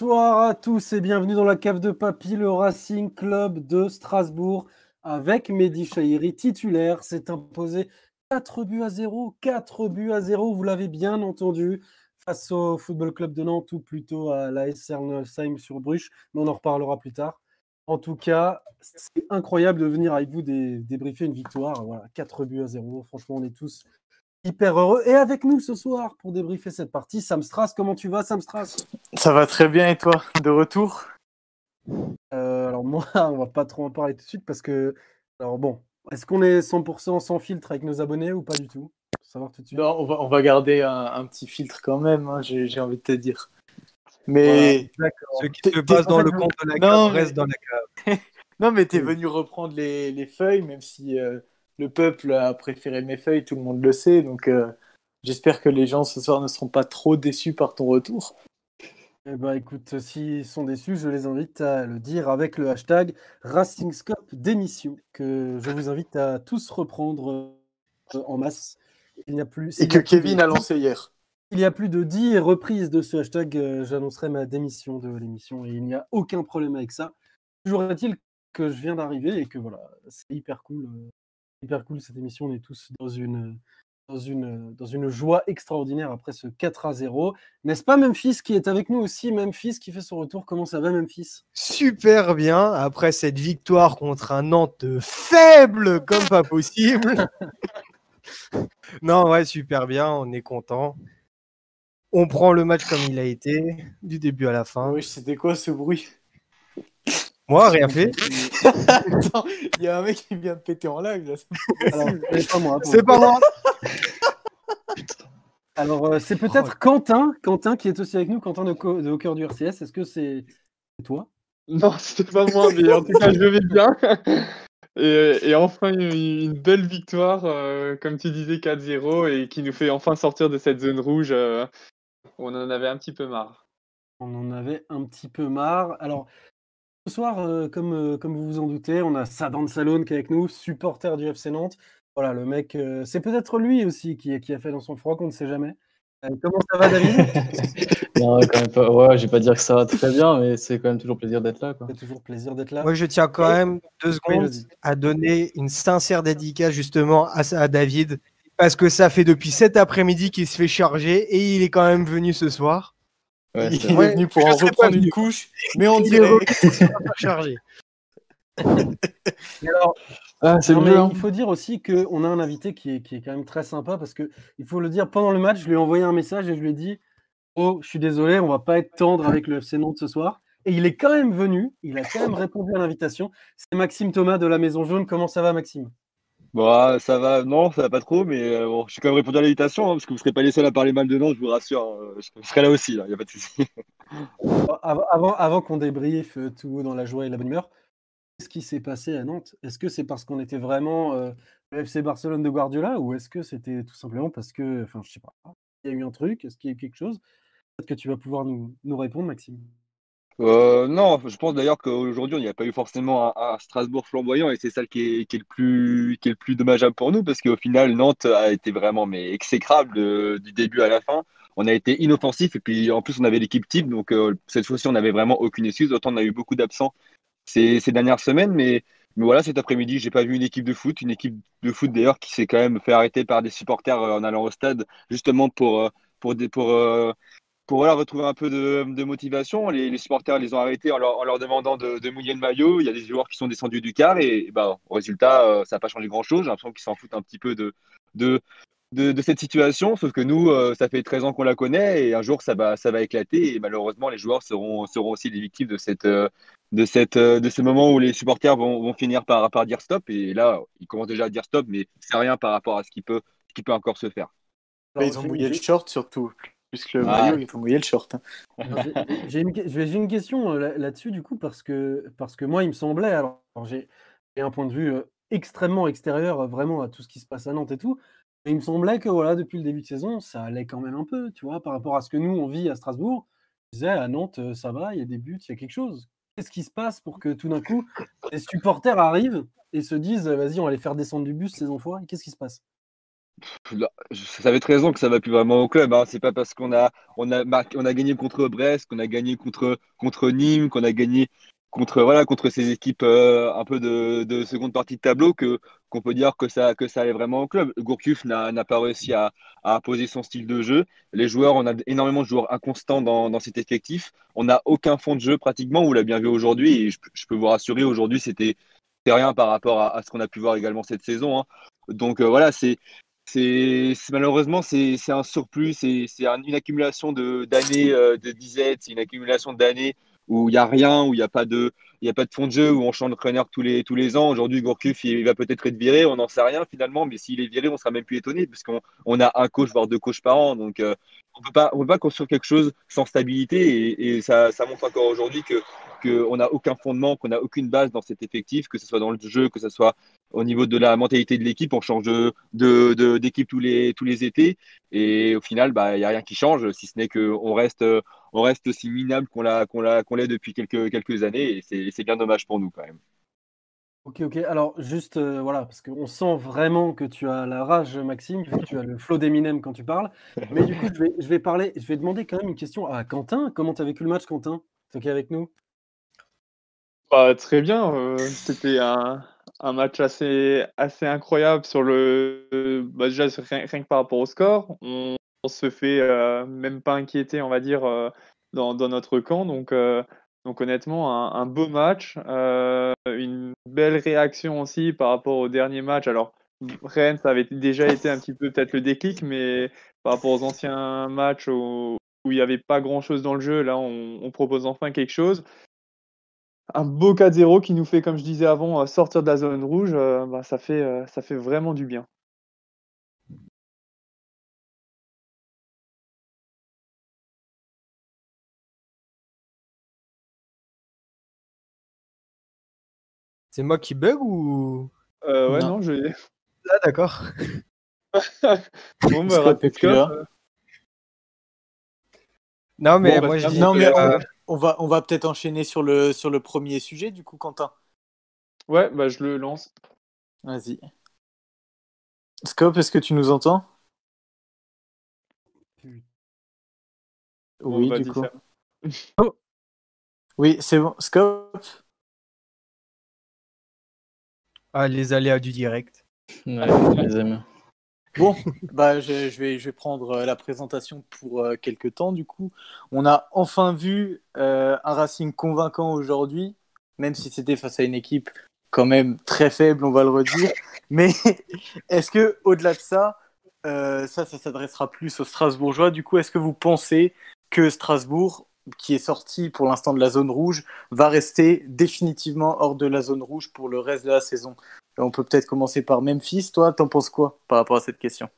Bonsoir à tous et bienvenue dans la cave de Papy, le Racing Club de Strasbourg, avec Mehdi Chahiri titulaire. C'est imposé 4 buts à 0, 4 buts à 0, vous l'avez bien entendu, face au Football Club de Nantes ou plutôt à la Sernelsheim sur Bruche, mais on en reparlera plus tard. En tout cas, c'est incroyable de venir avec vous débriefer une victoire. Voilà, 4 buts à 0. Franchement, on est tous hyper heureux. Et avec nous ce soir pour débriefer cette partie, Sam Strass. Comment tu vas, Sam Strass Ça va très bien et toi? De retour? Euh, Alors moi, on va pas trop en parler tout de suite parce que, alors bon, est-ce qu'on est 100% sans filtre avec nos abonnés ou pas du tout? Savoir tout de suite. Non, on va, on va garder un, petit filtre quand même, hein, j'ai envie de te dire. Mais ce qui se passe dans le compte de la cave reste dans la cave. non, mais tu es venu reprendre les, les, feuilles, même si euh, le peuple a préféré mes feuilles, tout le monde le sait. Donc euh, j'espère que les gens ce soir ne seront pas trop déçus par ton retour. Eh ben, écoute, s'ils sont déçus, je les invite à le dire avec le hashtag RacingScope d'émission, que je vous invite à tous reprendre euh, en masse. Il n'y a plus. Et que Kevin a lancé hier. Il y a plus de 10 reprises de ce hashtag, euh, j'annoncerai ma démission de l'émission et il n'y a aucun problème avec ça. Toujours est-il que je viens d'arriver et que voilà, c'est hyper cool. Hyper cool cette émission. On est tous dans une, dans une, dans une joie extraordinaire après ce 4 à 0. N'est-ce pas Memphis qui est avec nous aussi Memphis qui fait son retour? Comment ça va Memphis? Super bien. Après cette victoire contre un Nantes faible comme pas possible. non, ouais, super bien. On est content. On prend le match comme il a été, du début à la fin. Oui, c'était quoi ce bruit? Moi, rien fait. il y a un mec qui vient de péter en live. C'est pas moi. C'est pas moi. Alors, euh, c'est peut-être Quentin, Quentin qui est aussi avec nous, Quentin de, de Au cœur du RCS. Est-ce que c'est toi? Non, c'était pas moi, mais en tout cas, je vais bien. Et, enfin, une, belle victoire, euh, comme tu disais, 4-0, et qui nous fait enfin sortir de cette zone rouge. Euh, on en avait un petit peu marre. On en avait un petit peu marre. Alors, ce soir, euh, comme, euh, comme vous vous en doutez, on a Sadan Salone qui est avec nous, supporter du FC Nantes. Voilà, le mec, euh, c'est peut-être lui aussi qui, qui, a fait dans son froid, qu'on ne sait jamais. comment ça va, David? Non, quand même pas. Ouais, je vais pas dire que ça va très bien, mais c'est quand même toujours plaisir d'être là. C'est toujours plaisir d'être là. Moi, je tiens quand même deux secondes à donner une sincère dédicace justement à, à David parce que ça fait depuis cet après-midi qu'il se fait charger et il est quand même venu ce soir. Il est venu pour en reprendre une couche, mais on dirait chargé. alors, ah, hein. il faut dire aussi qu'on a un invité qui est, qui est, quand même très sympa parce que il faut le dire pendant le match, je lui ai envoyé un message et je lui ai dit Oh, je suis désolé, on va pas être tendre avec le FC Nantes ce soir. Et il est quand même venu, il a quand même répondu à l'invitation. C'est Maxime Thomas de la Maison Jaune. Comment ça va, Maxime? Bon, ah, ça va, non, ça va pas trop, mais euh, bon, je suis quand même répondu à l'invitation, hein, parce que vous ne serez pas les seuls à parler mal de Nantes, je vous rassure. Hein, je, serai là aussi, il n'y a pas de souci. avant, avant qu'on débriefe euh, tout dans la joie et la bonne humeur, qu'est-ce qui s'est passé à Nantes? Est-ce que c'est parce qu'on était vraiment euh, le FC Barcelone de Guardiola, ou est-ce que c'était tout simplement parce que, enfin, je sais pas, il y a eu un truc, est-ce qu'il y a eu quelque chose? Peut-être que tu vas pouvoir nous, nous répondre, Maxime. Euh, non, je pense d'ailleurs qu'aujourd'hui, il n'y a pas eu forcément un, Strasbourg flamboyant et c'est ça qui est, le plus, qui est le plus dommageable pour nous parce qu'au final, Nantes a été vraiment mais exécrable euh, du début à la fin. On a été inoffensif et puis en plus, on avait l'équipe type donc euh, cette fois-ci, on n'avait vraiment aucune excuse. Autant on a eu beaucoup d'absents ces, dernières semaines, mais, mais voilà, cet après-midi, j'ai pas vu une équipe de foot, une équipe de foot d'ailleurs qui s'est quand même fait arrêter par des supporters en allant au stade justement pour, pour, des, pour pour retrouver un peu de, motivation. Les, supporters les ont arrêtés en leur, demandant de, mouiller le maillot. Il y a des joueurs qui sont descendus du car et, bah, au résultat, euh, ça n'a pas changé grand-chose. J'ai l'impression qu'ils s'en foutent un petit peu de, de, de, cette situation. Sauf que nous, euh, ça fait 13 ans qu'on la connaît et un jour, ça va, ça va éclater. Et malheureusement, les joueurs seront, seront aussi les victimes de, cette, euh, de, cette, de ce moment où les supporters vont, vont finir par, par dire stop. Et là, ils commencent déjà à dire stop, mais c'est rien par rapport à ce qui peut, qui peut encore se faire. ils ont mouillé le short surtout. Puisque le maillot, il faut mouiller le short. Hein. J'ai une, une, question euh, là-dessus, du coup, parce que, parce que moi, il me semblait, alors, j'ai un point de vue euh, extrêmement extérieur, euh, vraiment, à tout ce qui se passe à Nantes et tout, mais il me semblait que, voilà, depuis le début de saison, ça allait quand même un peu, tu vois, par rapport à ce que nous, on vit à Strasbourg. Je disais, à Nantes, ça va, il y a des buts, il y a quelque chose. Qu'est-ce qui se passe pour que tout d'un coup, les supporters arrivent et se disent, vas-y, on va les faire descendre du bus, ces enfoirés Qu'est-ce qui se passe? Ça avait 13 ans que ça va plus vraiment au club. Hein. C'est pas parce qu'on a, on a, on a gagné contre Brest, qu'on a gagné contre, contre Nîmes, qu'on a gagné contre, voilà, contre ces équipes euh, un peu de, de seconde partie de tableau que, qu'on peut dire que ça, que ça allait vraiment au club. Gourcuff n'a, pas réussi à, à imposer son style de jeu. Les joueurs, on a énormément de joueurs inconstants dans, dans cet effectif. On n'a aucun fond de jeu pratiquement, on l'a bien vu aujourd'hui. Et je, peux vous rassurer, aujourd'hui, c'était, rien par rapport à, à ce qu'on a pu voir également cette saison. hein. Donc euh, voilà, c'est, c'est malheureusement c'est un surplus, c'est c'est un- une accumulation de d'années euh, de disette, c'est une accumulation d'années où il y a rien, où il n'y a pas de il y a pas de fond de jeu, où on change d'entraîneur tous les tous les ans. Aujourd'hui, Gourcuff il, va peut-être être viré, on n'en sait rien finalement, mais s'il est viré, on sera même plus étonné puisqu'on on a un coach voire deux coachs par an, donc euh, on on peut pas construire quelque chose sans stabilité et, ça ça montre encore aujourd'hui que que on n'a aucun fondement, qu'on n'a aucune base dans cet effectif, que ce soit dans le jeu, que ce soit au niveau de la mentalité de l'équipe, on change de, de, de- d'équipe tous les, tous les étés. Et au final, bah, il n'y a rien qui change, si ce n'est qu'on reste, on reste aussi minable qu'on, l'a, qu'on, l'a, qu'on l'est depuis quelques, quelques années. Et c'est, c'est bien dommage pour nous quand même. Ok, ok. Alors, juste, euh, voilà, parce qu'on sent vraiment que tu as la rage, Maxime, que tu as le flot d'Eminem quand tu parles. Mais du coup, je vais, je vais parler, je vais demander quand même une question à Quentin. Comment tu as vécu le match, Quentin? C'est ok avec nous? Bah, très bien. euh, C'était un, un match assez, assez incroyable sur le. Bah, déjà, rien, rien que par rapport au score. On, on se fait euh, même pas inquiéter, on va dire, euh, dans, notre camp. Donc, euh, donc honnêtement, un, beau match. une belle réaction aussi par rapport au dernier match. Alors, Rennes, ça avait déjà été un petit peu peut-être le déclic, mais par rapport aux anciens matchs où, il n'y avait pas grand-chose dans le jeu, là, on, propose enfin quelque chose un beau 4-0 qui nous fait, comme je disais avant, sortir de la zone rouge, bah, ça, fait, ça fait vraiment du bien. C'est moi qui bug ou? Euh, ouais, Non. non, je. Ah, d'accord. bon, bah, plus là. euh, Non, mais Bon, bah, moi, je dis Non, que, mais euh, on, va, on va peut-être enchaîner sur le, sur le premier sujet, du coup, Quentin. Ouais, bah, je le lance. Vas-y. Scope, est-ce que tu nous entends? Oui, vas-y, du coup. Oui, c'est bon. Scope? Ah, les aléas du direct. Ouais, je les aime. Bon, bah, je, je vais, je vais prendre euh, la présentation pour euh, quelques temps, du coup. On a enfin vu euh, un Racing convaincant aujourd'hui, même si c'était face à une équipe quand même très faible, on va le redire. Mais est-ce que, au-delà de ça, euh, ça, ça s'adressera plus aux Strasbourgeois? Du coup, est-ce que vous pensez que Strasbourg, qui est sorti pour l'instant de la zone rouge, va rester définitivement hors de la zone rouge pour le reste de la saison On peut peut-être commencer par Memphis. Toi, t'en penses quoi par rapport à cette question?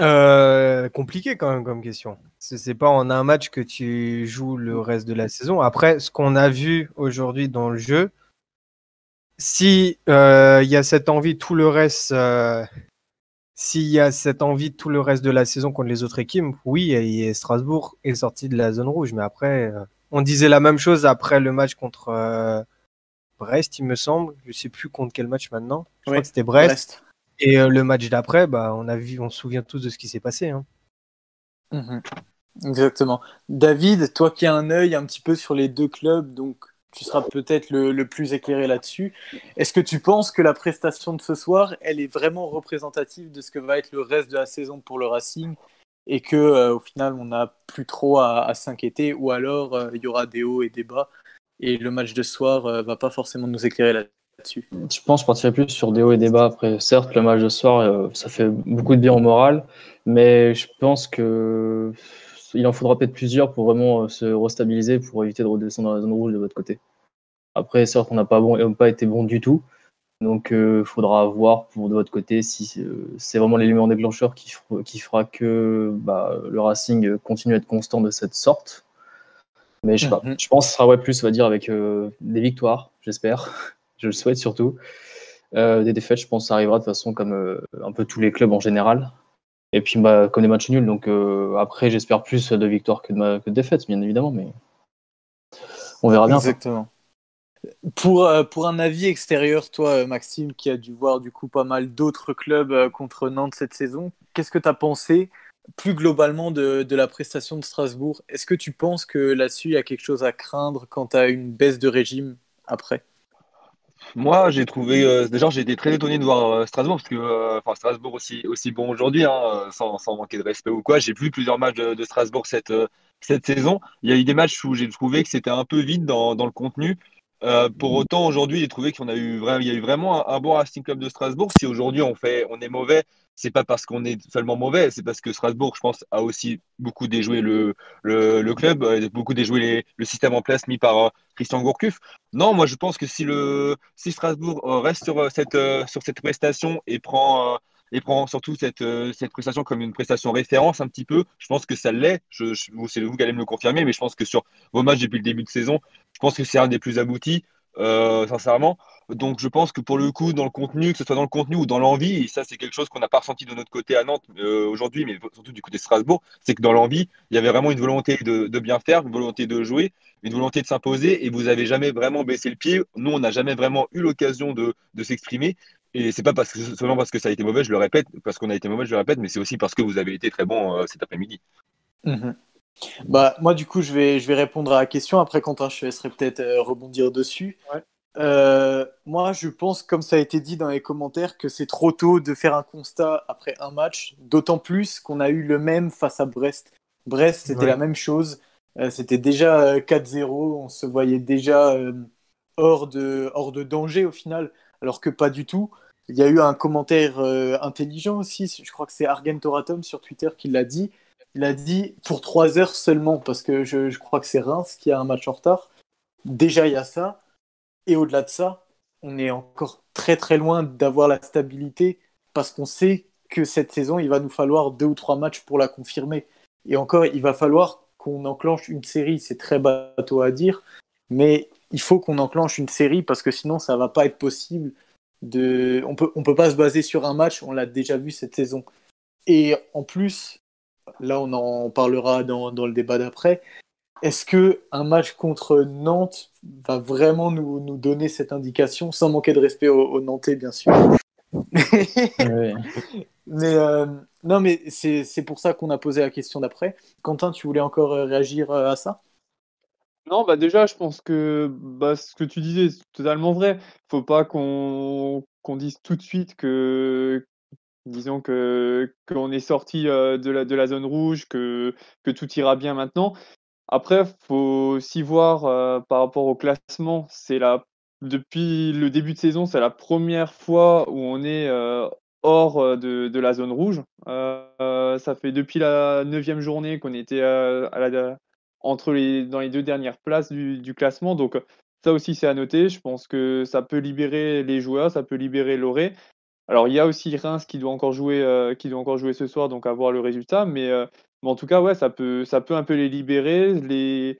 Euh, compliqué quand même comme question. C'est pas en un match que tu joues le reste de la saison. Après, ce qu'on a vu aujourd'hui dans le jeu, si euh, il y a cette envie, tout le reste, euh, s'il y a cette envie tout le reste de la saison contre les autres équipes, oui, et, Strasbourg est sorti de la zone rouge. Mais après, euh, on disait la même chose après le match contre euh, Brest, il me semble. Je sais plus contre quel match maintenant. Je crois que c'était Brest. Brest. Et euh, le match d'après, bah, on a vu, on se souvient tous de ce qui s'est passé. Hein. Mhm. Exactement. David, toi qui as un œil un petit peu sur les deux clubs, donc tu seras peut-être le, plus éclairé là-dessus. Est-ce que tu penses que la prestation de ce soir, elle est vraiment représentative de ce que va être le reste de la saison pour le Racing et que euh, au final on n'a plus trop à, s'inquiéter ou alors euh, il y aura des hauts et des bas et le match de soir euh, va pas forcément nous éclairer là-dessus? Je pense que je partirais plus sur des hauts et des bas. Après, certes, le match de ce soir, ça fait beaucoup de bien au moral, mais je pense que il en faudra peut-être plusieurs pour vraiment euh, se restabiliser, pour éviter de redescendre dans la zone rouge de votre côté. Après, certes, on n'a pas, bon, on pas été bon du tout, donc il faudra voir pour de votre côté si euh, c'est vraiment l'élément déclencheur qui, fera- qui fera que bah, le Racing continue à être constant de cette sorte. Mais je sais pas. Mhm. Je pense que ce sera ouais, plus, on va dire, avec euh, des victoires, j'espère. je le souhaite surtout. Euh, des défaites, je pense que ça arrivera de toute façon comme euh, un peu tous les clubs en général. Et puis bah, comme des matchs nuls. Donc euh, après, j'espère plus de victoires que de, ma- que de défaites, bien évidemment. Mais on verra bien. Exactement. Pour, euh, pour un avis extérieur, toi, euh, Maxime, qui a dû voir du coup pas mal d'autres clubs contre Nantes cette saison, qu'est-ce que tu as pensé plus globalement de, de la prestation de Strasbourg? Est-ce que tu penses que là-dessus, il y a quelque chose à craindre quant à une baisse de régime après? Moi, j'ai trouvé. euh, déjà, j'ai été très étonné de voir euh, Strasbourg, parce que euh, Strasbourg aussi, aussi bon aujourd'hui, hein, sans, sans manquer de respect ou quoi. J'ai vu plusieurs matchs de, Strasbourg cette, cette saison. Il y a eu des matchs où j'ai trouvé que c'était un peu vide dans, dans le contenu. Euh, pour autant, aujourd'hui, j'ai trouvé qu'on a eu il y a eu vraiment un, bon Racing Club de Strasbourg. Si aujourd'hui on fait, on est mauvais, c'est pas parce qu'on est seulement mauvais, c'est parce que Strasbourg, je pense, a aussi beaucoup déjoué le, le, club, euh, beaucoup déjoué le système en place mis par euh, Christian Gourcuff. Non, moi je pense que si le si Strasbourg reste sur cette sur cette prestation et prend et prend surtout cette euh, cette prestation comme une prestation référence un petit peu, je pense que ça l'est. Je, je- c'est vous qui allez me le confirmer, mais je pense que sur vos matchs depuis le début de saison, je pense que c'est un des plus aboutis, euh, sincèrement. Donc je pense que pour le coup, dans le contenu, que ce soit dans le contenu ou dans l'envie, et ça c'est quelque chose qu'on n'a pas ressenti de notre côté à Nantes euh, aujourd'hui, mais surtout du côté de Strasbourg, c'est que dans l'envie, il y avait vraiment une volonté de, de bien faire, une volonté de jouer, une volonté de s'imposer, et vous avez jamais vraiment baissé le pied. Nous, on n'a jamais vraiment eu l'occasion de, de s'exprimer. Et c'est pas parce que, seulement parce que ça a été mauvais, je le répète, parce qu'on a été mauvais, je le répète, mais c'est aussi parce que vous avez été très bon euh, cet après-midi. Mhm. Bah, moi, du coup, je vais, je vais répondre à la question. Après, Quentin, je te laisserai peut-être euh, rebondir dessus. Ouais. Euh, moi, je pense, comme ça a été dit dans les commentaires, que c'est trop tôt de faire un constat après un match, d'autant plus qu'on a eu le même face à Brest. Brest, c'était Ouais. la même chose. Euh, c'était déjà euh, 4-0. On se voyait déjà euh, hors, de, hors de danger au final, alors que pas du tout. Il y a eu un commentaire euh, intelligent aussi. Je crois que c'est Argentoratum sur Twitter qui l'a dit. Il a dit pour 3 heures seulement, parce que je, je crois que c'est Reims qui a un match en retard. Déjà, il y a ça. Et au-delà de ça, on est encore très très loin d'avoir la stabilité, parce qu'on sait que cette saison, il va nous falloir deux ou trois matchs pour la confirmer. Et encore, il va falloir qu'on enclenche une série. C'est très bateau à dire, mais il faut qu'on enclenche une série, parce que sinon, ça va pas être possible. De... On peut, on peut pas se baser sur un match, on l'a déjà vu cette saison. Et en plus, là on en parlera dans, dans le débat d'après, est-ce que un match contre Nantes va vraiment nous, nous donner cette indication, sans manquer de respect aux, aux Nantais bien sûr? Mais euh, non, mais c'est c'est pour ça qu'on a posé la question d'après. Quentin, tu voulais encore euh, réagir euh, à ça? Non, bah déjà, je pense que bah, ce que tu disais, c'est totalement vrai. Faut pas qu'on qu'on dise tout de suite que, disons que qu'on est sorti de la, de la zone rouge, que, que tout ira bien maintenant. Après, faut aussi voir par rapport au classement. La depuis le début de saison, c'est la première fois où on est hors de, de la zone rouge. Ça fait depuis la neuvième journée qu'on était à la, entre les, dans les deux dernières places du, classement. Donc ça aussi c'est à noter. Je pense que ça peut libérer les joueurs, ça peut libérer Loré. Alors il y a aussi Reims qui doit encore jouer, euh, ce soir, donc à voir le résultat. Mais, euh, mais en tout cas, ouais, ça peut, ça peut un peu les libérer. Les...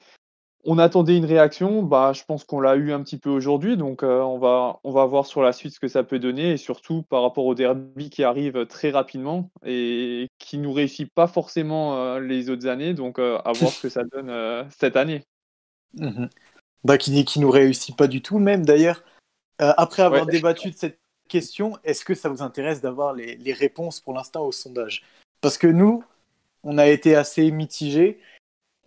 On attendait une réaction, bah, je pense qu'on l'a eu un petit peu aujourd'hui, donc euh, on, va, on va voir sur la suite ce que ça peut donner, et surtout par rapport au derby qui arrive très rapidement et qui nous réussit pas forcément euh, les autres années, donc euh, à voir ce que ça donne euh, cette année. Mhm. bah, qui, qui nous réussit pas du tout, même d'ailleurs. Euh, après avoir Ouais. débattu de cette question, est-ce que ça vous intéresse d'avoir les, les réponses pour l'instant au sondage? Parce que nous, on a été assez mitigés.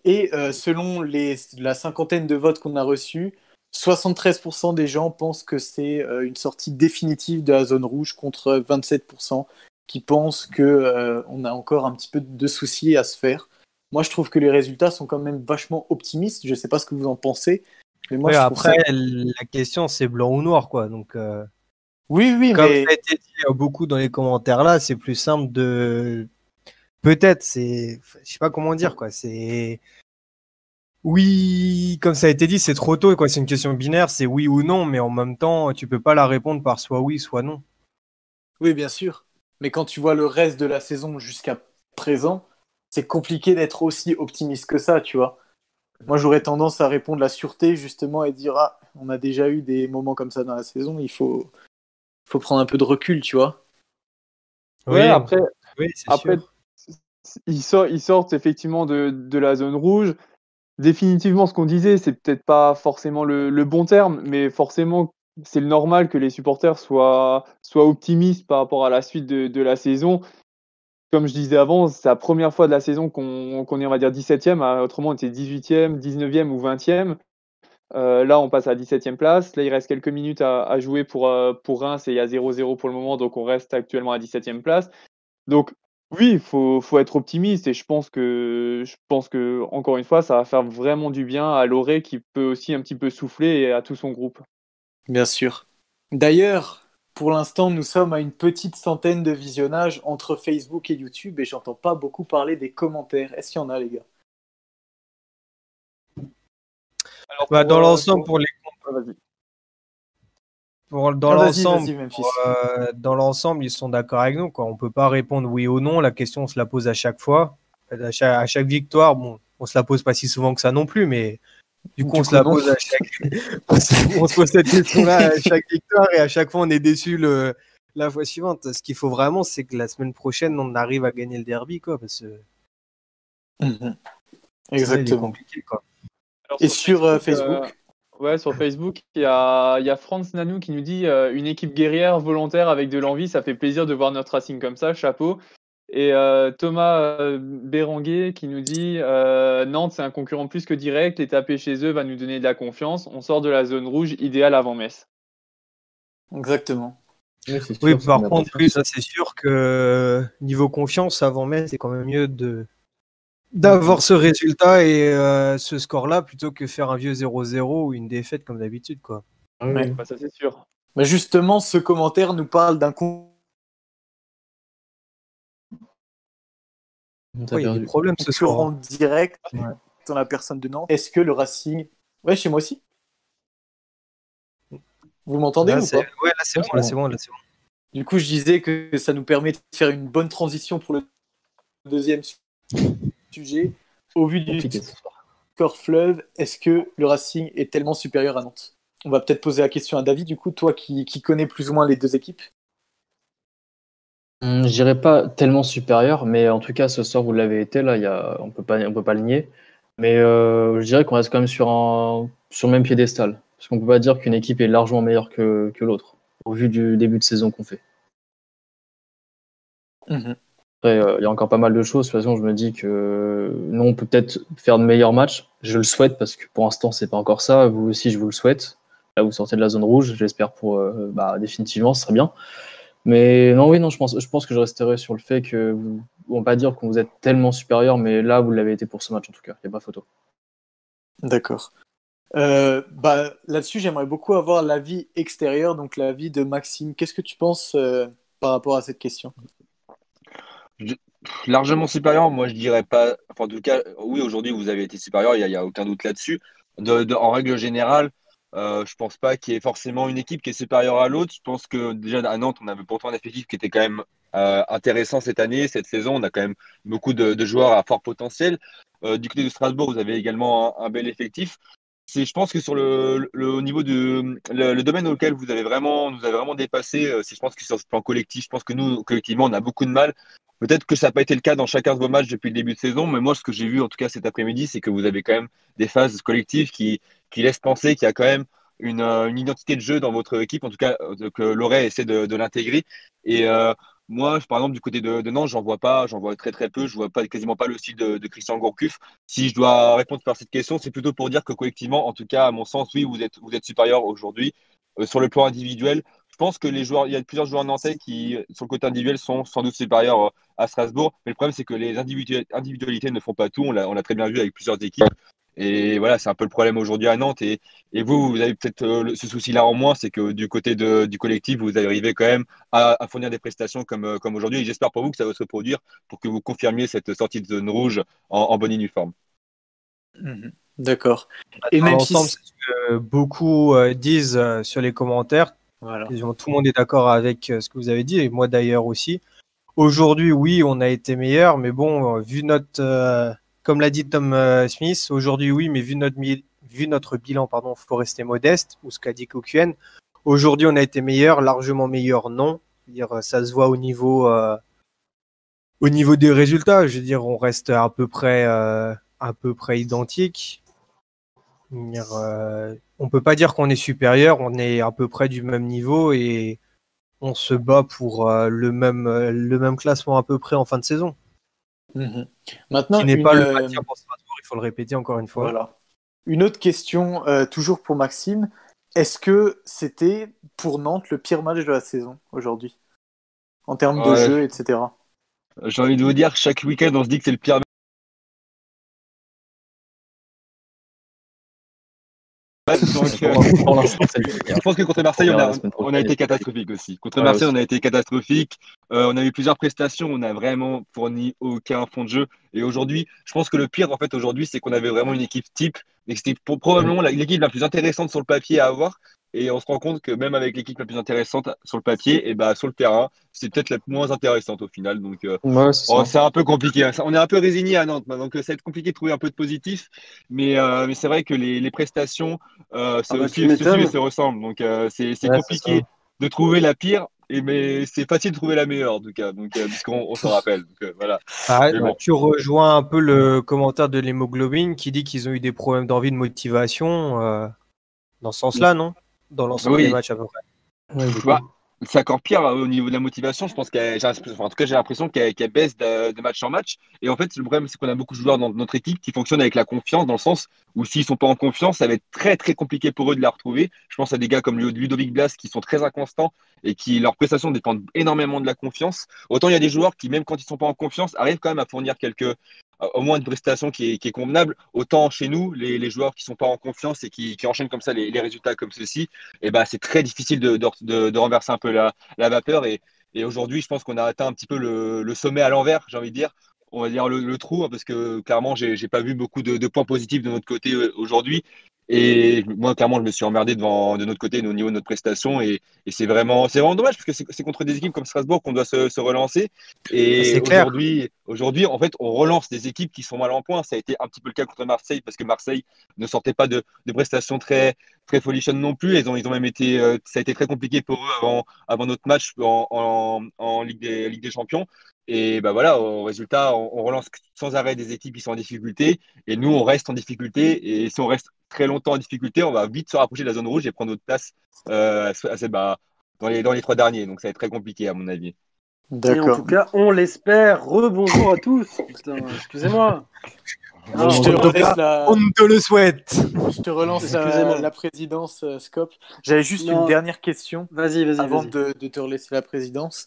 Et euh, selon les, la cinquantaine de votes qu'on a reçus, 73% des gens pensent que c'est euh, une sortie définitive de la zone rouge contre 27% qui pensent que euh, a encore un petit peu de soucis à se faire. Moi, je trouve que les résultats sont quand même vachement optimistes. Je ne sais pas ce que vous en pensez. Mais moi, après, ça- la question c'est blanc ou noir, quoi. Donc, euh, Oui, oui, comme mais ça a été dit beaucoup dans les commentaires là, c'est plus simple de. Peut-être, c'est. Je sais pas comment dire, quoi. C'est. Oui, comme ça a été dit, c'est trop tôt, quoi. C'est une question binaire, c'est oui ou non, mais en même temps, tu peux pas la répondre par soit oui, soit non. Oui, bien sûr. Mais quand tu vois le reste de la saison jusqu'à présent, c'est compliqué d'être aussi optimiste que ça, tu vois. Moi, j'aurais tendance à répondre la sûreté, justement, et dire Ah, on a déjà eu des moments comme ça dans la saison, il faut, faut prendre un peu de recul, tu vois. Ouais, Oui, après, oui, c'est Après, sûr. Ils sortent, effectivement de, la zone rouge. définitivement, ce qu'on disait, c'est peut-être pas forcément le, bon terme, mais forcément, c'est normal que les supporters soient, optimistes par rapport à la suite de, la saison. Comme je disais avant, c'est la première fois de la saison qu'on est, on va dire, 17e. Ah, Autrement, on était 18e, 19e ou 20e. Euh, là, on passe à la 17e place. Là, il reste quelques minutes à, à jouer pour, euh, pour Reims et il y a 0-0 pour le moment, donc on reste actuellement à 17e place. Donc, oui, il faut, faut être optimiste et je pense que, je pense que, encore une fois, ça va faire vraiment du bien à Loré qui peut aussi un petit peu souffler et à tout son groupe. Bien sûr. D'ailleurs, pour l'instant, nous sommes à une petite centaine de visionnages entre Facebook et YouTube et j'entends pas beaucoup parler des commentaires. Est-ce qu'il y en a, les gars? Alors, Bah, dans euh, l'ensemble, pour- les Ah, vas-y. Pour- dans Ah, l'ensemble, euh, dans l'ensemble, ils sont d'accord avec nous. Quoi. On peut pas répondre oui ou non. La question, on se la pose à chaque fois. À chaque, à chaque victoire, bon, on se la pose pas si souvent que ça non plus, mais du coup, Du on se la non. pose à chaque. on se pose cette question-là à chaque victoire et à chaque fois, on est déçu le... la fois suivante. Ce qu'il faut vraiment, c'est que la semaine prochaine, on arrive à gagner le derby, quoi, parce que est Exactement. compliqué, quoi. Alors, Et sur euh, Facebook euh, ouais, sur Facebook, il y a, il y a Franz Nanou qui nous dit euh, une équipe guerrière volontaire avec de l'envie, ça fait plaisir de voir notre Racing comme ça, chapeau. Et euh, Thomas euh, Béranguet qui nous dit euh, Nantes, c'est un concurrent plus que direct, les taper chez eux va nous donner de la confiance. On sort de la zone rouge, idéal avant Metz. Exactement. Oui, sûr, par contre, oui, ça c'est sûr que niveau confiance, avant Metz, c'est quand même mieux de d'avoir ce résultat et euh, ce score-là plutôt que faire un vieux 0-0 ou une défaite comme d'habitude, quoi. Ah Ouais. Bah, ça, c'est sûr. Mais justement, ce commentaire nous parle d'un Ouais, il y a des problèmes ce soir. concurrent direct Ouais. dans la personne de Nantes. Est-ce que le Racing. Ouais, chez moi aussi. Vous m'entendez ou c'est pas ouais, là, c'est bon, là, c'est bon, là, c'est bon. Du coup, je disais que ça nous permet de faire une bonne transition pour le deuxième sujet. Au vu du score fleuve, est-ce que le Racing est tellement supérieur à Nantes? On va peut-être poser la question à David, du coup, toi qui, qui connais plus ou moins les deux équipes. Hum, Je dirais pas tellement supérieur, mais en tout cas, ce soir, vous l'avez été, là, il y a... on peut pas, on peut pas le nier. Mais euh, je dirais qu'on reste quand même sur, un... sur le même piédestal. Parce qu'on peut pas dire qu'une équipe est largement meilleure que, que l'autre, au vu du début de saison qu'on fait. Mhm. Après, euh, il y a encore pas mal de choses. De toute façon, je me dis que nous, on peut peut-être faire de meilleurs matchs. Je le souhaite parce que pour l'instant, c'est pas encore ça. Vous aussi, je vous le souhaite. Là, vous sortez de la zone rouge. J'espère pour euh, bah, définitivement, ce serait bien. Mais non, oui, non, je pense, que je resterai sur le fait que vous, on va pas dire que vous êtes tellement supérieur, mais là, vous l'avez été pour ce match en tout cas. Il n'y a pas photo. D'accord. Euh, bah, Là-dessus, j'aimerais beaucoup avoir l'avis extérieur, donc l'avis de Maxime. Qu'est-ce que tu penses euh, par rapport à cette question? Largement supérieur, moi je dirais pas. En tout cas, oui, aujourd'hui vous avez été supérieur, il n'y a, aucun doute là-dessus. De, de- en règle générale, euh, je pense pas qu'il y ait forcément une équipe qui est supérieure à l'autre. Je pense que déjà à Nantes, on avait pourtant un effectif qui était quand même euh, intéressant cette année, cette saison. On a quand même beaucoup de, joueurs à fort potentiel. Euh, du côté de Strasbourg, vous avez également un bel effectif. Je pense que sur le, le au niveau de le, domaine auquel vous avez vraiment, nous avez vraiment dépassé, euh, c'est, je pense que sur ce plan collectif, je pense que nous collectivement, on a beaucoup de mal. Peut-être que ça n'a pas été le cas dans chacun de vos matchs depuis le début de saison, mais moi, ce que j'ai vu en tout cas cet après-midi, c'est que vous avez quand même des phases collectives qui, qui laissent penser qu'il y a quand même une, euh, une identité de jeu dans votre équipe, en tout cas euh, que Loret essaie de, l'intégrer. Et moi, par exemple, du côté de, de Nantes, j'en vois pas, j'en vois très très peu, je vois pas quasiment pas le style de, Christian Gourcuff. Si je dois répondre par cette question, c'est plutôt pour dire que collectivement, en tout cas, à mon sens, oui, vous êtes, vous êtes supérieur aujourd'hui Euh, sur le plan individuel. Je pense que les joueurs, il y a plusieurs joueurs nantais qui, sur le côté individuel, sont sans doute supérieurs euh, à Strasbourg. Mais le problème, c'est que les individu- individualités ne font pas tout. On l'a très bien vu avec plusieurs équipes. Et voilà, c'est un peu le problème aujourd'hui à Nantes. Et, et vous, vous avez peut-être euh, ce souci-là en moins, c'est que du côté de- du collectif, vous arrivez quand même à, à fournir des prestations comme, euh, comme aujourd'hui. Et j'espère pour vous que ça va se reproduire pour que vous confirmiez cette sortie de zone rouge en, en bonne uniforme. Mhm. D'accord. Et Dans même si... que beaucoup euh, disent sur les commentaires. Voilà. Tout le monde est d'accord avec ce que vous avez dit, et moi d'ailleurs aussi. Aujourd'hui, oui, on a été meilleur, mais bon, vu notre, euh, comme l'a dit Tom euh, Smith, aujourd'hui, oui, mais vu notre, bilan, pardon, faut rester modeste, ou ce qu'a dit Kokuen. Aujourd'hui, on a été meilleur, largement meilleur, non. Dire, euh, ça se voit au niveau, euh, au niveau des résultats. Je veux dire, on reste à peu près, à peu identique. On peut pas dire qu'on est supérieur, on est à peu près du même niveau et on se bat pour le même le même classement à peu près en fin de saison. Mhm. Maintenant, Qui n'est une, pas le euh, maintien pour Strasbourg, il faut le répéter encore une fois. Voilà. Une autre question, euh, toujours pour Maxime. Est-ce que c'était pour Nantes le pire match de la saison aujourd'hui? En termes de jeu, etc. J'ai envie de vous dire, chaque week-end, on se dit que c'est le pire Pour, l'instant. Je pense que contre Marseille, On a, on été catastrophique aussi. Contre Ouais, Marseille, aussi. on a été catastrophique. Euh, on a eu plusieurs prestations, on n'a vraiment fourni aucun fond de jeu. Et aujourd'hui, je pense que le pire, en fait, aujourd'hui, c'est qu'on avait vraiment une équipe type et que c'était probablement l'équipe la plus intéressante sur le papier à avoir. Et on se rend compte que même avec l'équipe la plus intéressante sur le papier, et bah, sur le terrain, c'est peut-être la moins intéressante au final. Donc, euh, Ouais, c'est Oh, c'est un peu compliqué. hein. On est un peu résigné à Nantes, maintenant, donc ça va être compliqué de trouver un peu de positif. Mais, euh, mais c'est vrai que les, les prestations euh, se, Ah bah, suivent, se suivent et se ressemblent. Donc euh, c'est Ouais, compliqué de trouver la pire, et, mais c'est facile de trouver la meilleure, en tout cas, donc, euh, puisqu'on on s'en rappelle. Donc, euh, voilà. Ah, bon. Tu rejoins un peu le commentaire de l'hémoglobine qui dit qu'ils ont eu des problèmes d'envie de motivation euh, dans ce sens-là, non? Dans l'ensemble Oui. des matchs à peu près. Bah, C'est encore pire euh, au niveau de la motivation. Je pense qu'elle, enfin, en tout cas, j'ai l'impression qu'elle baisse de, de match en match. Et en fait, le problème, c'est qu'on a beaucoup de joueurs dans notre équipe qui fonctionnent avec la confiance, dans le sens où s'ils sont pas en confiance, ça va être très très compliqué pour eux de la retrouver. Je pense à des gars comme Ludovic Blas qui sont très inconstants et qui leurs prestations dépendent énormément de la confiance. Autant il y a des joueurs qui, même quand ils sont pas en confiance, arrivent quand même à fournir quelques au moins une prestation qui est, convenable. Autant chez nous, les, joueurs qui sont pas en confiance et qui, enchaînent comme ça les, résultats comme ceci, et ben c'est très difficile de, renverser un peu la, vapeur. Et, et aujourd'hui, je pense qu'on a atteint un petit peu le, le sommet à l'envers, j'ai envie de dire. On va dire le, le trou, hein, parce que clairement, j'ai j'ai pas vu beaucoup de, de points positifs de notre côté euh, aujourd'hui. Et moi, clairement, je me suis emmerdé devant, de notre côté, au niveau de notre prestation. Et, et c'est vraiment, vraiment dommage, parce que c'est contre des équipes comme Strasbourg qu'on doit se, se relancer. Et C'est clair. aujourd'hui, aujourd'hui, en fait, on relance des équipes qui sont mal en point. Ça a été un petit peu le cas contre Marseille, parce que Marseille ne sortait pas de, de prestations très, très folichonnes non plus. Ils ont, ils ont même été, euh, ça a été très compliqué pour eux avant, avant notre match en, en, en Ligue, des, Ligue des Champions. Et ben voilà, au résultat, on, on relance sans arrêt des équipes qui sont en difficulté. Et nous, on reste en difficulté. Et si on reste très longtemps en difficulté, on va vite se rapprocher de la zone rouge et prendre notre place euh, à bah, dans, les, dans les trois derniers. Donc ça va être très compliqué, à mon avis. Et en D'accord. tout cas, on l'espère. Rebonjour à tous. Putain, excusez-moi. Non, Je te relance la, On te le souhaite je te relance la, présidence, euh, Scope. J'avais juste Non. une dernière question Vas-y, vas-y, avant vas-y. de, de te relaisser la présidence.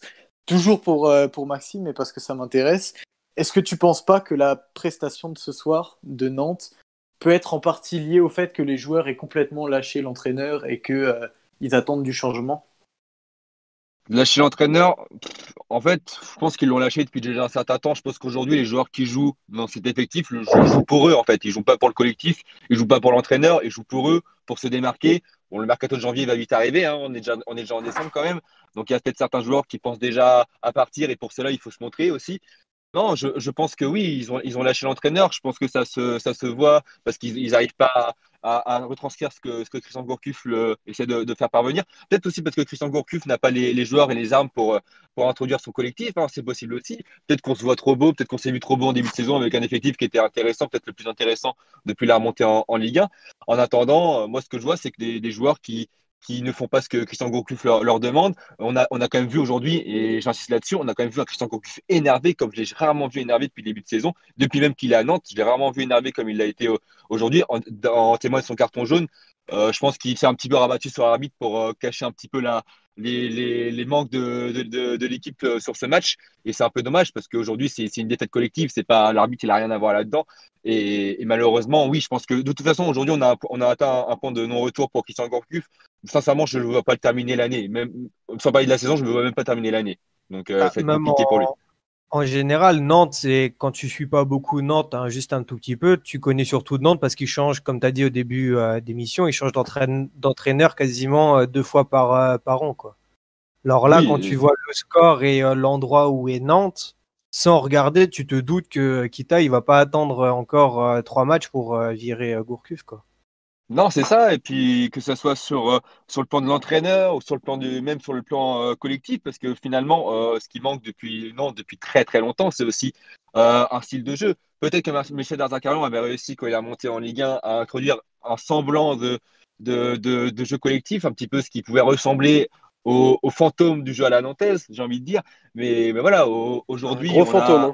Toujours pour, euh, pour Maxime, mais parce que ça m'intéresse. Est-ce que tu penses pas que la prestation de ce soir de Nantes peut être en partie liée au fait que les joueurs aient complètement lâché l'entraîneur et que euh, ils attendent du changement? Lâcher l'entraîneur, en fait, je pense qu'ils l'ont lâché depuis déjà un certain temps. Je pense qu'aujourd'hui, les joueurs qui jouent dans cet effectif le jouent, jouent pour eux, en fait. Ils jouent pas pour le collectif, ils jouent pas pour l'entraîneur, ils jouent pour eux, pour se démarquer. Le mercato de janvier va vite arriver, hein, on, est déjà, en décembre quand même. Donc, il y a peut-être certains joueurs qui pensent déjà à partir et pour cela, il faut se montrer aussi. Non, je, pense que oui, ils ont, ils ont lâché l'entraîneur. Je pense que ça se, ça se voit parce qu'ils n'arrivent pas à, retranscrire ce que, ce que Christian Gourcuff essaie de, faire parvenir. Peut-être aussi parce que Christian Gourcuff n'a pas les, joueurs et les armes pour, euh, pour introduire son collectif. hein, c'est possible aussi. Peut-être qu'on se voit trop beau, peut-être qu'on s'est vu trop beau en début de saison avec un effectif qui était intéressant, peut-être le plus intéressant depuis la remontée en, en Ligue 1. En attendant, euh, moi, ce que je vois, c'est que des joueurs qui, qui ne font pas ce que Christian Gourcuff leur, demande. On a, on a quand même vu aujourd'hui, et j'insiste là-dessus, on a quand même vu un Christian Gourcuff énervé, comme je l'ai rarement vu énervé depuis le début de saison. Depuis même qu'il est à Nantes, je l'ai rarement vu énervé comme il l'a été euh, aujourd'hui, en, en témoin de son carton jaune. Euh, je pense qu'il s'est un petit peu rabattu sur l'arbitre pour euh, cacher un petit peu la, les, les, manques de, de, l'équipe sur ce match. Et c'est un peu dommage parce qu'aujourd'hui, c'est une défaite collective. C'est pas l'arbitre, il n'a rien à voir là-dedans. Et, malheureusement, oui, je pense que de toute façon, aujourd'hui, on a, on a atteint un point de non-retour pour Christian Gourcuff. Sincèrement, je ne vois pas le terminer l'année. Même sans parler de la saison, je ne vois même pas terminer l'année. Donc, euh, Ah, ça va être même compliqué pour lui. en, en général, Nantes, c'est quand tu suis pas beaucoup Nantes, hein, juste un tout petit peu, tu connais surtout Nantes parce qu'ils changent, comme tu as dit au début euh, d'émission, ils changent d'entraîne- d'entraîneur quasiment euh, deux fois par, euh, par an. Quoi. Alors là, Oui, quand tu vois le score et l'endroit où est Nantes, sans regarder, tu te doutes que Kita, il va pas attendre encore trois matchs pour virer Gourcuff. Quoi. Non, c'est ça. Et puis que ce soit sur, euh, sur le plan de l'entraîneur ou sur le plan du, même sur le plan euh, collectif, parce que finalement, euh, ce qui manque depuis, non, depuis très très longtemps, c'est aussi un style de jeu. Peut-être que Michel Darzacarion avait réussi quand il a monté en Ligue 1 à introduire un semblant de, de, de, de jeu collectif, un petit peu ce qui pouvait ressembler au, au fantôme du jeu à la nantaise, j'ai envie de dire. Mais, mais voilà, au- aujourd'hui, Gros on a- fantôme.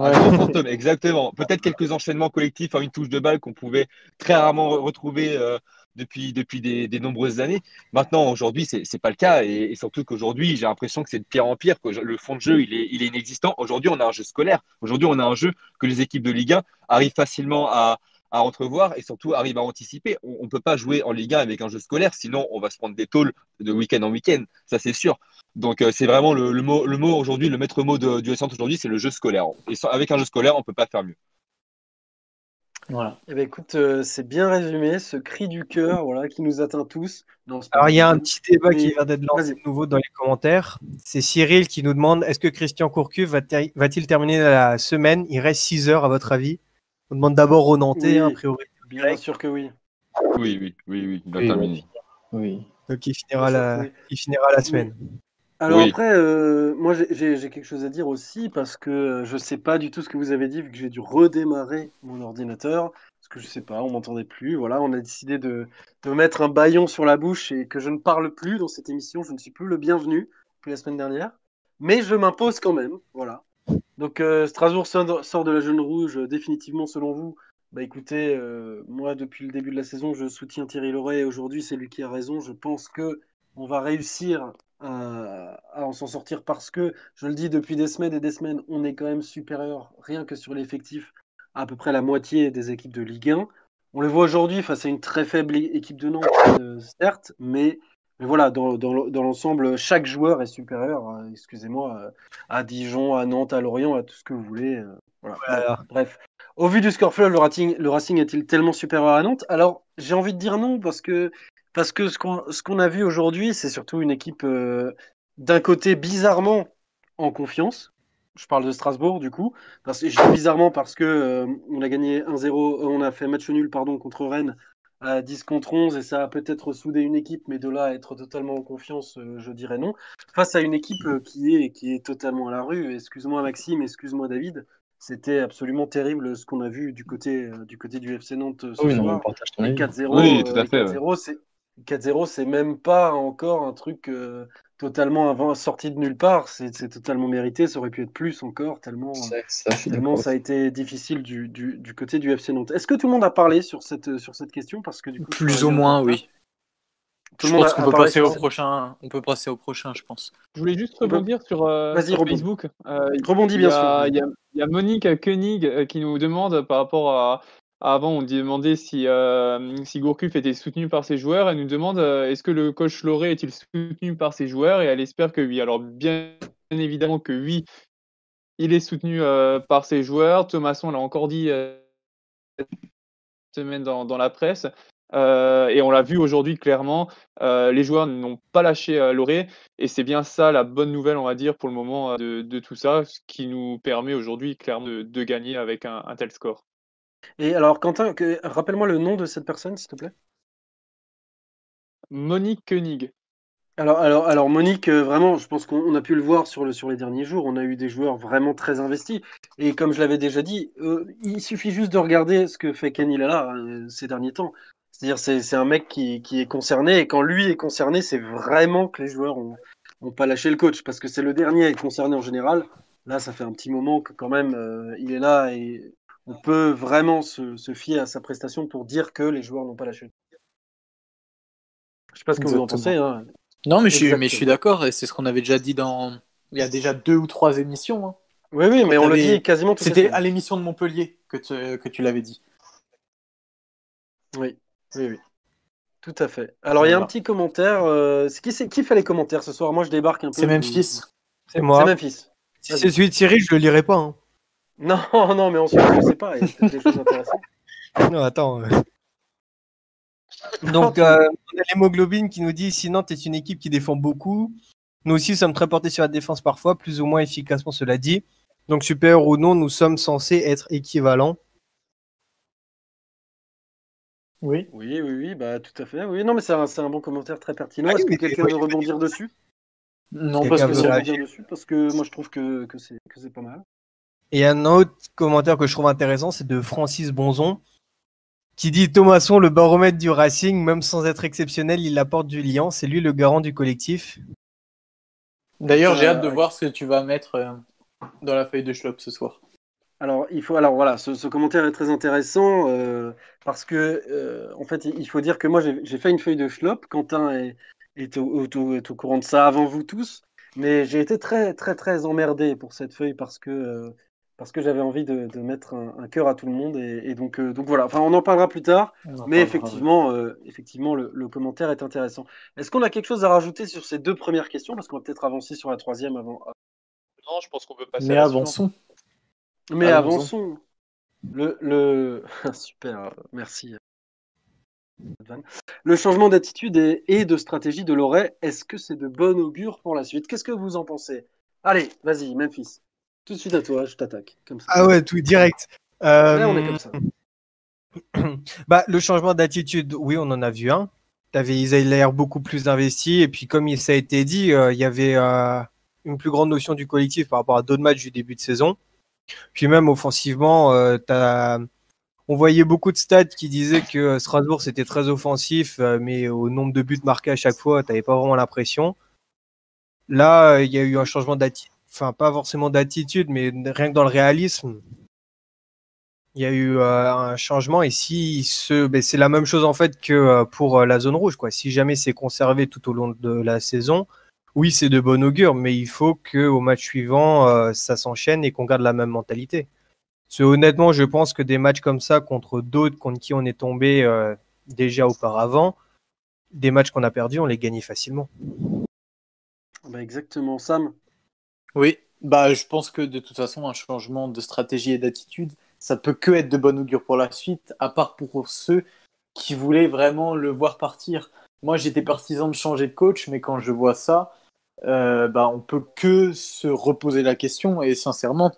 Hein. un gros fantôme, exactement. Peut-être quelques enchaînements collectifs en une touche de balle qu'on pouvait très rarement re- retrouver euh, depuis, depuis des, des nombreuses années. Maintenant, aujourd'hui, c'est c'est pas le cas. Et, et surtout qu'aujourd'hui, j'ai l'impression que c'est de pire en pire. Que le fond de jeu, il est, il est inexistant. Aujourd'hui, on a un jeu scolaire. Aujourd'hui, on a un jeu que les équipes de Ligue 1 arrivent facilement à, à entrevoir et surtout arrivent à anticiper. On ne peut pas jouer en Ligue 1 avec un jeu scolaire, sinon on va se prendre des tôles de week-end en week-end. Ça, c'est sûr. Donc, euh, c'est vraiment le, le mot, le mot aujourd'hui, le maître mot de- du S aujourd'hui, c'est le jeu scolaire. Et sans- avec un jeu scolaire, on peut pas faire mieux. Voilà. Eh ben, écoute, euh, c'est bien résumé, ce cri du cœur voilà, qui nous atteint tous. Alors, il y a un petit débat qui vient d'être lancé de nouveau dans les commentaires. C'est Cyril qui nous demande est-ce que Christian va ter- va-t-il terminer la semaine? Il reste 6 heures, à votre avis? On demande d'abord au Nantais, Oui. hein, a priori. Bien sûr que oui. Oui, oui, oui, oui, il va Oui, terminer. Oui. Donc, il finira, Bien la, il finira la semaine. Alors Oui. après, euh, moi j'ai- quelque chose à dire aussi parce que euh, je sais pas du tout ce que vous avez dit vu que j'ai dû redémarrer mon ordinateur parce que je sais pas, on m'entendait plus. Voilà, on a décidé de, de mettre un baillon sur la bouche et que je ne parle plus dans cette émission. Je ne suis plus le bienvenu depuis la semaine dernière, mais je m'impose quand même. Voilà. Donc euh, Strasbourg sort de la jaune rouge définitivement selon vous. Bah écoutez, euh, moi depuis le début de la saison, je soutiens Thierry Loret et aujourd'hui c'est lui qui a raison. Je pense que on va réussir à, à en s'en sortir parce que, je le dis depuis des semaines et des semaines, on est quand même supérieur, rien que sur l'effectif, à à peu près la moitié des équipes de Ligue 1. On le voit aujourd'hui face à une très faible équipe de Nantes, euh, certes, mais, mais voilà, dans, dans dans l'ensemble, chaque joueur est supérieur, euh, excusez-moi, euh, à Dijon, à Nantes, à Lorient, à tout ce que vous voulez. voilà. Voilà. Bref, au vu du score le Racing, le Racing est-il tellement supérieur à Nantes? Alors, j'ai envie de dire non, parce que, parce que ce qu'on a vu aujourd'hui, c'est surtout une équipe euh, d'un côté bizarrement en confiance. Je parle de Strasbourg, du coup. Parce, je dis bizarrement parce que euh, on a gagné 1-0, euh, on a fait match nul pardon, contre Rennes à 10 contre 11, et ça a peut-être soudé une équipe, mais de là à être totalement en confiance, euh, je dirais non. Face à une équipe euh, qui est, qui est totalement à la rue, excuse-moi Maxime, excuse-moi David, c'était absolument terrible ce qu'on a vu du côté, euh, du côté du FC Nantes ce oui, non, soir. on partage ton Les avis. 4-0, Oui, tout à euh, les fait, 4-0, c'est 4-0, c'est même pas encore un truc euh, totalement avant, sorti de nulle part. C'est c'est totalement mérité. Ça aurait pu être plus encore, tellement, Ça, ça, tellement a été difficile du, du, du côté du FC Nantes. Est-ce que tout le monde a parlé sur cette, sur cette question? Parce que du coup, Plus ou moins, oui. Tout Je le monde pense a- qu'on peut parlé passer au prochain. On peut passer au prochain, je pense. Je voulais juste peut- rebondir sur, euh, Vas-y, sur rebondis. Facebook. Euh, Rebondis, il y bien a- sûr. Il y, y a Monique Koenig euh, qui nous demande par rapport à. Avant, on demandait si, euh, Gourcuff était soutenu par ses joueurs. Elle nous demande euh, est-ce que le coach Loré est-il soutenu par ses joueurs? Et elle espère que oui. Alors, bien évidemment que oui, il est soutenu euh, par ses joueurs. Thomasson l'a encore dit euh, cette semaine dans, la presse. Et on l'a vu aujourd'hui clairement, les joueurs n'ont pas lâché euh, Loré. Et c'est bien ça la bonne nouvelle, on va dire, pour le moment de, tout ça, ce qui nous permet aujourd'hui clairement de, gagner avec un tel score. Et alors, Quentin, que- rappelle-moi le nom de cette personne, s'il te plaît. Monique Koenig. Alors, alors, alors Monique, euh, vraiment, je pense qu'on on a pu le voir sur, le, sur les derniers jours. On a eu des joueurs vraiment très investis. Et comme je l'avais déjà dit, euh, il suffit juste de regarder ce que fait Kenny Lala euh, ces derniers temps. C'est-à-dire, c'est c'est un mec qui, qui est concerné. Et quand lui est concerné, c'est vraiment que les joueurs ont, ont pas lâché le coach. Parce que c'est le dernier à être concerné en général. Là, ça fait un petit moment que quand même, il est là et on peut vraiment se, se fier à sa prestation pour dire que les joueurs n'ont pas lâché. Je sais pas ce que vous en pensez. Hein. Non, mais je suis, mais je Exactement. suis d'accord, et c'est ce qu'on avait déjà dit dans. Il y a déjà deux ou trois émissions. hein. Oui, oui, mais on le dit quasiment les C'était à l'émission de Montpellier que tu, que tu l'avais dit. Oui, oui, oui. Tout à fait. Alors, il y a un petit commentaire. euh, qui, fait les commentaires ce soir? Moi, je débarque un peu. C'est Memphis. C'est moi. C'est Memphis. Si c'est celui de Cyril, je le lirai pas. hein. Non, non, mais ensuite, je sais pas. Il y a peut-être des choses intéressantes. Non, attends. euh. Donc, euh, on a l'hémoglobine qui nous dit si Nantes est une équipe qui défend beaucoup. Nous aussi sommes très portés sur la défense parfois, plus ou moins efficacement, cela dit. Donc, supérieur ou non, nous sommes censés être équivalents. Oui. Oui, oui, oui, bah tout à fait. Oui, non, mais c'est un, c'est un bon commentaire très pertinent. Ah oui, Est-ce que mais quelqu'un veut rebondir dessus? Non, Quelqu'un parce que veut Quelqu'un c'est veut réagir rebondir dessus Parce que moi, je trouve que, que c'est, que c'est pas mal. Et un autre commentaire que je trouve intéressant, c'est de Francis Bonzon, qui dit Thomasson, le baromètre du Racing, même sans être exceptionnel, il apporte du lien. C'est lui le garant du collectif. D'ailleurs, j'ai Euh, hâte de voir ce que tu vas mettre euh, dans la feuille de Schlopp ce soir. Alors, il faut, alors voilà, ce, ce commentaire est très intéressant euh, parce que, euh, en fait, il faut dire que moi, j'ai j'ai fait une feuille de Schlop. Quentin est, est, au, au- est au courant de ça avant vous tous, mais j'ai été très, très, très emmerdé pour cette feuille parce que, euh, parce que j'avais envie de, de mettre un, un cœur à tout le monde et, et donc, euh, donc voilà. Enfin, on en parlera plus tard, mais effectivement, euh, effectivement, le, le commentaire est intéressant. Est-ce qu'on a quelque chose à rajouter sur ces deux premières questions? Parce qu'on va peut-être avancer sur la troisième avant. Non, je pense qu'on peut passer Mais à la suivante. avançons. Mais avançons. Le, le... Super, merci. Le changement d'attitude et, et de stratégie de Loret, est-ce que c'est de bon augure pour la suite? Qu'est-ce que vous en pensez? Allez, vas-y, Memphis. Tout de suite à toi, je t'attaque. Comme ça. Ah ouais, tout direct. Euh, Ouais, on est comme ça. Bah, le changement d'attitude, oui, on en a vu un. T'avais, ils avaient l'air beaucoup plus investis. Et puis, comme ça a été dit, euh, il y avait euh, une plus grande notion du collectif par rapport à d'autres matchs du début de saison. Puis même offensivement, euh, t'as- on voyait beaucoup de stats qui disaient que Strasbourg c'était très offensif, euh, mais au nombre de buts marqués à chaque fois, t'avais pas vraiment l'impression. Là, euh, il y a eu un changement d'attitude, enfin pas forcément d'attitude, mais rien que dans le réalisme, il y a eu euh, un changement. Et si ce, ben, c'est la même chose en fait que euh, pour euh, la zone rouge, quoi. Si jamais c'est conservé tout au long de la saison, oui, c'est de bon augure, mais il faut que au match suivant, ça s'enchaîne et qu'on garde la même mentalité. Parce honnêtement, je pense que des matchs comme ça contre d'autres contre qui on est tombé déjà auparavant, des matchs qu'on a perdus, on les gagnait facilement. Bah, exactement, Sam. Oui, bah je pense que de toute façon, un changement de stratégie et d'attitude, ça peut que être de bon augure pour la suite, à part pour ceux qui voulaient vraiment le voir partir. Moi, j'étais partisan de changer de coach, mais quand je vois ça, euh, bah, on peut que se reposer la question. Et sincèrement,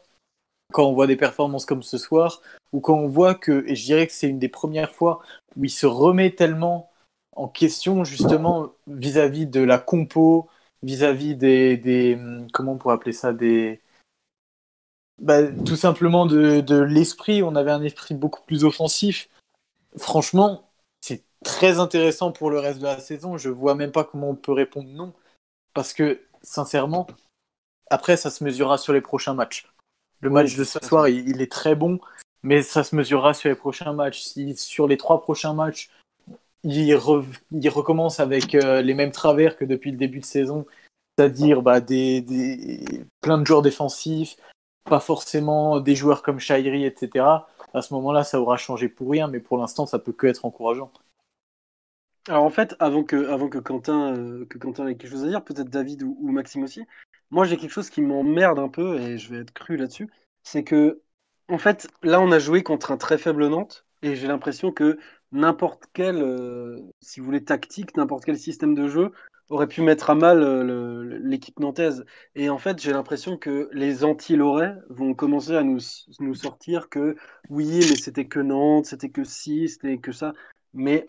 quand on voit des performances comme ce soir, ou quand on voit que, et je dirais que c'est une des premières fois où il se remet tellement en question, justement, vis-à-vis de la compo, vis-à-vis des, des, comment on pourrait appeler ça, des, bah, tout simplement de, de l'esprit. On avait un esprit beaucoup plus offensif. Franchement, c'est très intéressant pour le reste de la saison. Je vois même pas comment on peut répondre non. Parce que, sincèrement, après, ça se mesurera sur les prochains matchs. Le match de ce soir, il, il est très bon, mais ça se mesurera sur les prochains matchs. Si sur les trois prochains matchs, il, re- il recommence avec euh, les mêmes travers que depuis le début de saison, c'est-à-dire bah, des, des- plein de joueurs défensifs, pas forcément des joueurs comme Shairi, etc. À ce moment-là, ça aura changé pour rien, mais pour l'instant, ça peut que être encourageant. Alors en fait, avant que, avant que Quentin, euh, que Quentin ait quelque chose à dire, peut-être David ou, ou Maxime aussi, moi j'ai quelque chose qui m'emmerde un peu, et je vais être cru là-dessus, c'est que, en fait, là on a joué contre un très faible Nantes, et j'ai l'impression que n'importe quel, euh, si vous voulez, tactique, n'importe quel système de jeu aurait pu mettre à mal euh, l'équipe nantaise. Et en fait, j'ai l'impression que les anti-Loret vont commencer à nous, nous sortir que oui, mais c'était que Nantes, c'était que ci, c'était que ça. Mais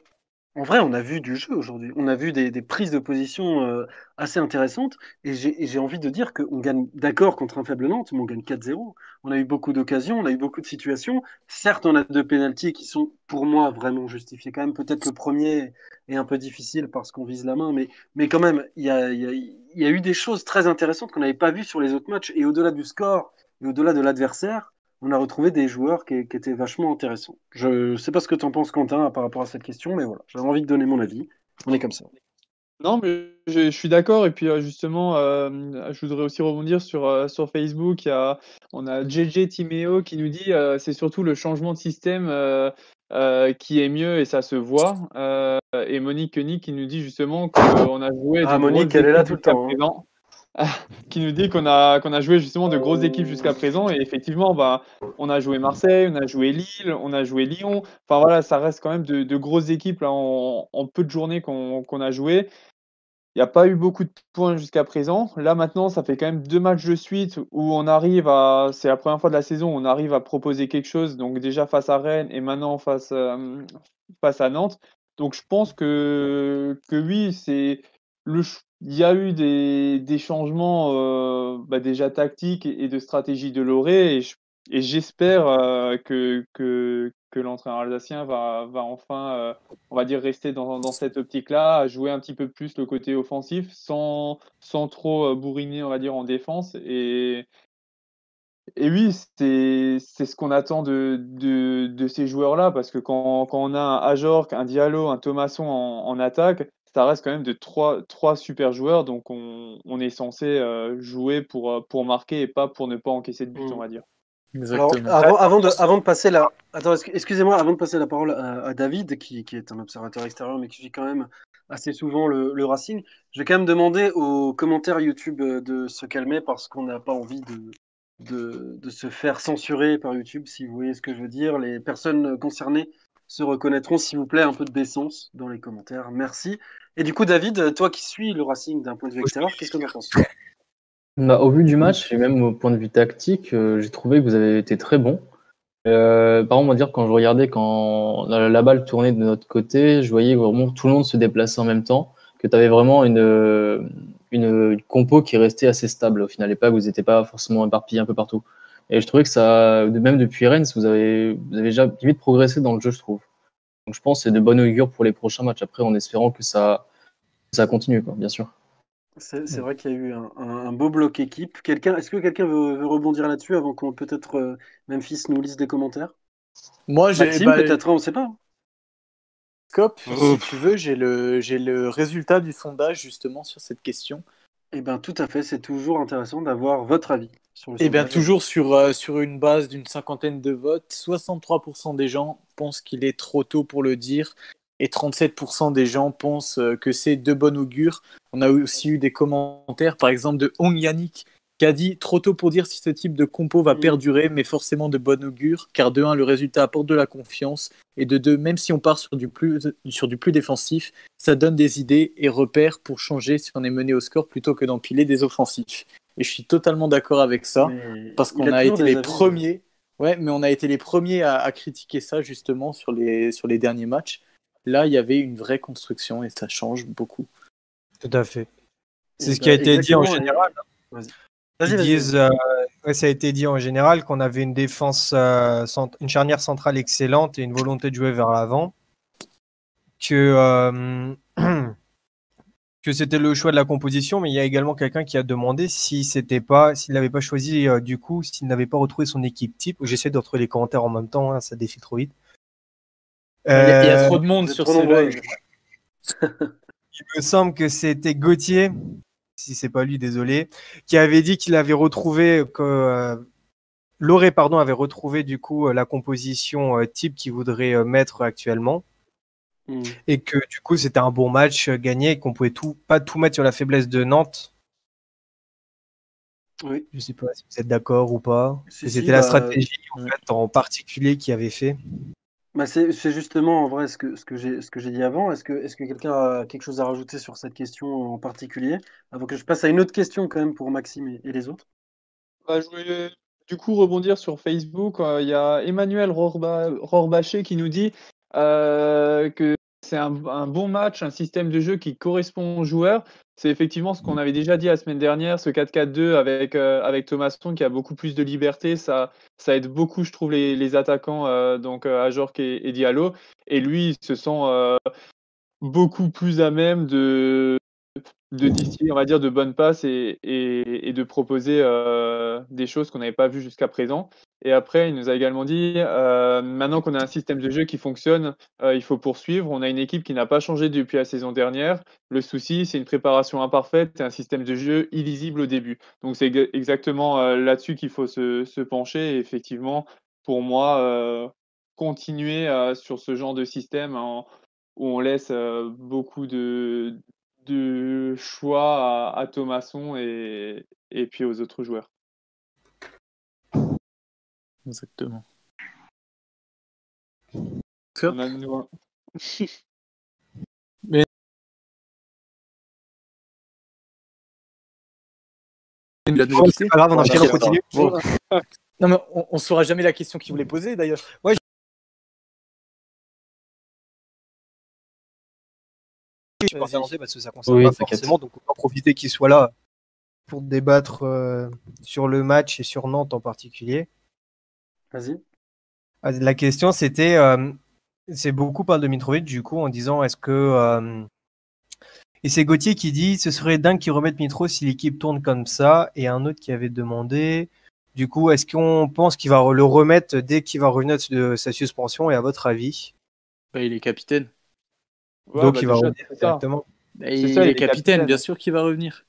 en vrai, on a vu du jeu aujourd'hui. On a vu des, prises de position euh, assez intéressantes. Et j'ai envie de dire qu'on gagne, d'accord, contre un faible Nantes, mais on gagne 4-0. On a eu beaucoup d'occasions, on a eu beaucoup de situations. Certes, on a deux pénaltys qui sont, pour moi, vraiment justifiés. Quand même, peut-être le premier est un peu difficile parce qu'on vise la main. Mais, mais quand même, il y a, y a- y a eu des choses très intéressantes qu'on n'avait pas vues sur les autres matchs. Et au-delà du score, et au-delà de l'adversaire, on a retrouvé des joueurs qui, qui étaient vachement intéressants. Je sais pas ce que tu en penses, Quentin, par rapport à cette question, mais voilà, j'avais envie de donner mon avis. On est comme ça. Non, mais je, je suis d'accord. Et puis, euh, justement, euh, je voudrais aussi rebondir sur, euh, sur Facebook. Il y a, on a JJ Timéo qui nous dit euh, c'est surtout le changement de système qui est mieux et ça se voit. Et Monique Koenig qui nous dit justement qu'on a joué. Ah, Monique, elle est là tout le temps, hein. qui nous dit qu'on a, qu'on a joué justement de grosses équipes jusqu'à présent. Et effectivement, bah, on a joué Marseille, on a joué Lille, on a joué Lyon. Enfin voilà, ça reste quand même de, grosses équipes en, peu de journées qu'on a joué. Il n'y a pas eu beaucoup de points jusqu'à présent. Là maintenant, ça fait quand même deux matchs de suite où on arrive à, c'est la première fois de la saison, où on arrive à proposer quelque chose. Donc déjà face à Rennes et maintenant face, euh, face à Nantes. Donc je pense que, que oui, c'est le, il y a eu des, changements euh, bah, déjà tactiques et de stratégie de Loré et, j'espère euh, que, l'entraîneur alsacien va, enfin, euh, on va dire, rester dans, cette optique-là, jouer un petit peu plus le côté offensif sans, trop bourriner, on va dire, en défense. Et, oui, c'est ce qu'on attend de, ces joueurs-là, parce que quand, on a un Ajorc, un Diallo, un Thomasson en, attaque, ça reste quand même de trois, trois super joueurs, donc on, on est censé euh, jouer pour, pour marquer et pas pour ne pas encaisser de but, Mm. on va dire. Alors, avant, avant, de, avant de passer la, attends, excusez-moi, avant de passer la parole à, à David, qui, qui, est un observateur extérieur, mais qui suit quand même assez souvent le, le, Racing, je vais quand même demander aux commentaires YouTube de se calmer parce qu'on n'a pas envie de, de, de, se faire censurer par YouTube, si vous voyez ce que je veux dire. Les personnes concernées se reconnaîtront, s'il vous plaît, un peu de décence dans les commentaires. Merci. Et du coup, David, toi qui suis le Racing d'un point de vue extérieur, qu'est-ce que tu en penses? Bah, Au vu du match, et même au point de vue tactique, euh, j'ai trouvé que vous avez été très bon. Euh, par contre, on va dire, quand je regardais, quand la, la, balle tournait de notre côté, je voyais vraiment tout le monde se déplacer en même temps, que tu avais vraiment une, une, une, compo qui restait assez stable au final, et pas que vous n'étiez pas forcément éparpillé un peu partout. Et je trouvais que ça, même depuis Rennes, vous avez, vous avez déjà vite progressé dans le jeu, je trouve. Donc je pense que c'est de bonne augure pour les prochains matchs, après en espérant que ça, ça continue, quoi, bien sûr. C'est vrai qu'il y a eu un, un, un, beau bloc équipe. Quelqu'un, Est-ce que quelqu'un veut, veut, rebondir là-dessus avant qu'on peut-être euh, Memphis nous lise des commentaires? Moi, j'ai Maxime, bah, peut-être, on ne sait pas. Scope, si tu veux, j'ai le, le résultat du sondage justement sur cette question. Eh bien, tout à fait. C'est toujours intéressant d'avoir votre avis sur le Eh bien, toujours sur, euh, sur une base d'une cinquantaine de votes, 63% des gens pensent qu'il est trop tôt pour le dire et 37% des gens pensent euh, que c'est de bon augure. On a aussi eu des commentaires, par exemple, de Hong Yannick qui a dit trop tôt pour dire si ce type de compo va perdurer, mais forcément de bon augure, car de 1, le résultat apporte de la confiance, et de 2, même si on part sur du, plus, sur du plus défensif, ça donne des idées et repères pour changer si on est mené au score plutôt que d'empiler des offensifs. Et je suis totalement d'accord avec ça, mais parce qu'on a, a été les avis. premiers. Ouais, mais on a été les premiers à, à, critiquer ça justement sur les, sur les derniers matchs. Là, il y avait une vraie construction et ça change beaucoup. Tout à fait. C'est ce qui a été dit en général. Ils disent, euh, ouais, ça a été dit en général qu'on avait une défense, euh, une charnière centrale excellente et une volonté de jouer vers l'avant. Que, euh, que c'était le choix de la composition, mais il y a également quelqu'un qui a demandé si c'était pas, s'il n'avait pas choisi euh, du coup, s'il n'avait pas retrouvé son équipe type. J'essaie de retrouver les commentaires en même temps, hein, ça défile trop vite. Il y, a, il y a trop de monde sur ce live. il me semble que c'était Gauthier, si c'est pas lui, désolé, qui avait dit qu'il avait retrouvé que euh, Loré, pardon, avait retrouvé du coup la composition euh, type qu'il voudrait euh, mettre actuellement. Mm. Et que du coup c'était un bon match gagné et qu'on pouvait tout, pas tout mettre sur la faiblesse de Nantes. Oui. Je sais pas si vous êtes d'accord ou pas. Si, c'était si, la bah, stratégie en, fait, en particulier qui avait fait. Bah c'est justement en vrai ce que, j'ai dit avant. Est-ce que, quelqu'un a quelque chose à rajouter sur cette question en particulier? Avant que je passe à une autre question quand même pour Maxime et, les autres. Bah, je voulais du coup rebondir sur Facebook. Il euh, y a Emmanuel Rorbaché qui nous dit euh, que c'est un, bon match, un système de jeu qui correspond aux joueurs. C'est effectivement ce qu'on avait déjà dit la semaine dernière, ce 4-4-2 avec, euh, avec qui a beaucoup plus de liberté. Ça, aide beaucoup, je trouve, les, attaquants, euh, donc Ajorc et, et, Diallo. Et lui, il se sent euh, beaucoup plus à même de, de distiller, on va dire, de bonnes passes et, et, de proposer euh, des choses qu'on n'avait pas vues jusqu'à présent. Et après, il nous a également dit, euh, maintenant qu'on a un système de jeu qui fonctionne, euh, il faut poursuivre. On a une équipe qui n'a pas changé depuis la saison dernière. Le souci, c'est une préparation imparfaite et un système de jeu illisible au début. Donc c'est exactement là-dessus qu'il faut se, pencher. Et effectivement, pour moi, continuer sur ce genre de système où on laisse beaucoup de, de choix à, à Thomasson et, et puis aux autres joueurs. Exactement. On a de nouveau... Mais on enchaîne, on continue. Bon. Non, mais on, on saura jamais la question qu'il voulait poser d'ailleurs. Ouais, je faire lancer parce que ça concerne Oui, pas forcément, donc on va en profiter qu'il soit là pour débattre euh, sur le match et sur Nantes en particulier. Vas-y. Ah, La question, c'était, euh, c'est beaucoup parlé de Mitrovic, du coup, en disant, est-ce que... euh, Et c'est Gauthier qui dit, ce serait dingue qu'ils remettent Mitro si l'équipe tourne comme ça. Et un autre qui avait demandé, du coup, est-ce qu'on pense qu'il va le remettre dès qu'il va revenir de sa suspension Et à votre avis? Bah, il est capitaine. Ouais, Donc bah, il va revenir directement. Bah, C'est il, ça, il est capitaine, capitaine. bien sûr qu'il va revenir.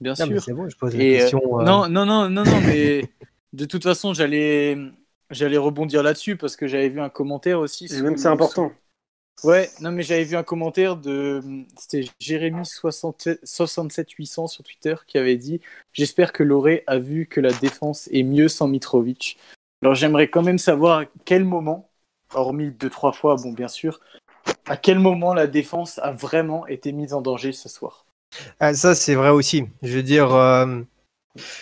Bien Non, sûr. c'est bon, je pose la Et, euh, question. euh, Non, non, non, non, non, mais de toute façon, j'allais, j'allais rebondir là-dessus parce que j'avais vu un commentaire aussi. Et même c'est important. Ouais, non, mais j'avais vu un commentaire de. C'était Jérémy 67 67800 sur Twitter qui avait dit J'espère que Loré a vu que la défense est mieux sans Mitrovic. Alors j'aimerais quand même savoir à quel moment, hormis deux, trois fois, bon, bien sûr, à quel moment la défense a vraiment été mise en danger ce soir? Ah, ça, c'est vrai aussi. Je veux dire, euh,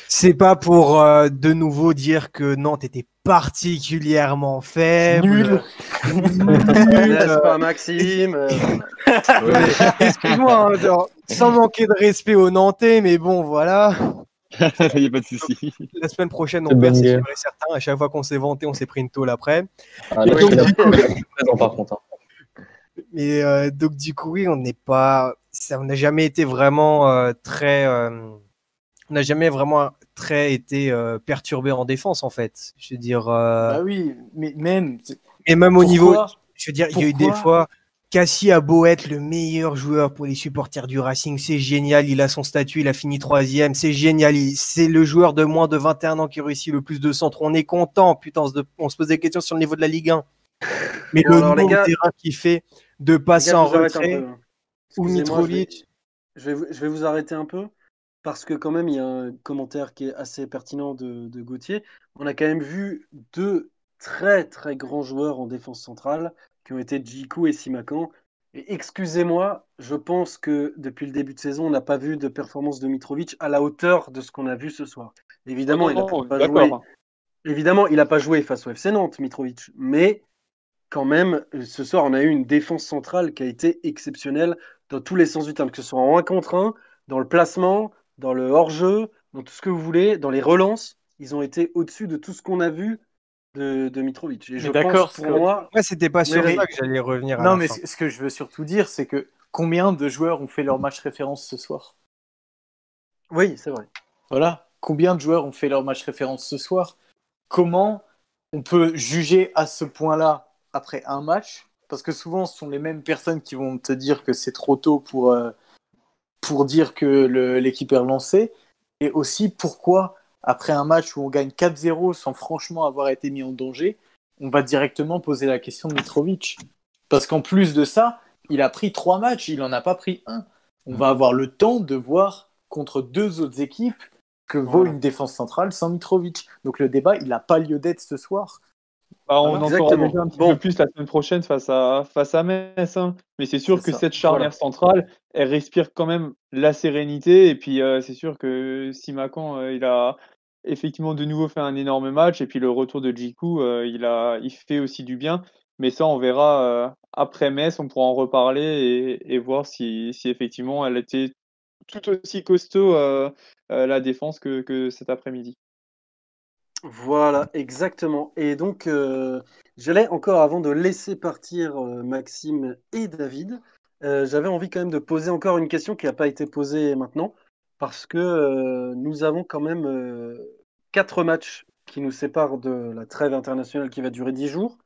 c'est pas pour euh, de nouveau dire que Nantes était particulièrement faible. Nul. N'est-ce pas, Maxime euh, Excuse-moi, hein, sans manquer de respect aux Nantais, mais bon, voilà. Il n'y a pas de souci. La semaine prochaine, on perd, c'est guerre. sûr et certain. À chaque fois qu'on s'est vanté, on s'est pris une tôle après. Ah, là, donc, par contre. hein. Mais euh, donc, du coup, oui, on n'est pas. Ça, on n'a jamais été vraiment euh, très. euh, on n'a jamais vraiment très été perturbé en défense, en fait. Je veux dire. Bah oui, mais même. Et même au niveau. Je veux dire, il y a eu des fois. Cassie a beau être le meilleur joueur pour les supporters du Racing, c'est génial, il a son statut, il a fini troisième, c'est génial, c'est le joueur de moins de 21 ans qui réussit le plus de centres, on est content, putain, on se, on se pose des questions sur le niveau de la Ligue 1. Mais Bon, le alors, les gars- qu'il fait de passer en retrait, ou Excusez-moi, je vais- Mitrovic, Je vais, vous- je vais vous arrêter un peu parce que quand même il y a un commentaire qui est assez pertinent de, de Gauthier. On a quand même vu deux très très grands joueurs en défense centrale qui ont été Djikou et Simakan. Et excusez-moi, je pense que depuis le début de saison, on n'a pas vu de performance de Mitrovic à la hauteur de ce qu'on a vu ce soir. Évidemment, il n'a Non, pas joué. Évidemment, il n'a pas joué face au FC Nantes, Mitrovic. Mais quand même, ce soir, on a eu une défense centrale qui a été exceptionnelle dans tous les sens du terme, que ce soit en 1 contre 1, dans le placement, dans le hors-jeu, dans tout ce que vous voulez, dans les relances. Ils ont été au-dessus de tout ce qu'on a vu de, de Mitrovic. Et je Mais d'accord, pense, pour que- moi, ouais, c'était pas sur mais- ça que j'allais revenir à Non, mais ce que je veux surtout dire, c'est que combien de joueurs ont fait leur match référence ce soir? Oui, c'est vrai. Voilà. Combien de joueurs ont fait leur match référence ce soir? Comment on peut juger à ce point-là après un match Parce que souvent, ce sont les mêmes personnes qui vont te dire que c'est trop tôt pour, euh, pour dire que l'équipe est relancée. Et aussi, pourquoi, après un match où on gagne 4-0 sans franchement avoir été mis en danger, on va directement poser la question de Mitrovic Parce qu'en plus de ça, il a pris trois matchs, il n'en a pas pris un. On va avoir le temps de voir contre deux autres équipes que vaut Voilà. une défense centrale sans Mitrovic. Donc le débat, il n'a pas lieu d'être ce soir. Bah, on en saura déjà un petit Bon. peu plus la semaine prochaine face à, face à Metz. hein. Mais c'est sûr que ça. cette charnière centrale, elle respire quand même la sérénité. Et puis, euh, c'est sûr que Simakan, euh, il a effectivement de nouveau fait un énorme match. Et puis, le retour de Djikou, euh, il, a, il fait aussi du bien. Mais ça, on verra après Metz. On pourra en reparler et, et voir si, si effectivement elle était tout aussi costaud, la défense, que, que cet après-midi. Voilà, exactement. Et donc, euh, j'allais encore, avant de laisser partir euh, Maxime et David, euh, j'avais envie quand même de poser encore une question qui n'a pas été posée maintenant, parce que nous avons quand même quatre matchs qui nous séparent de la trêve internationale qui va durer dix jours.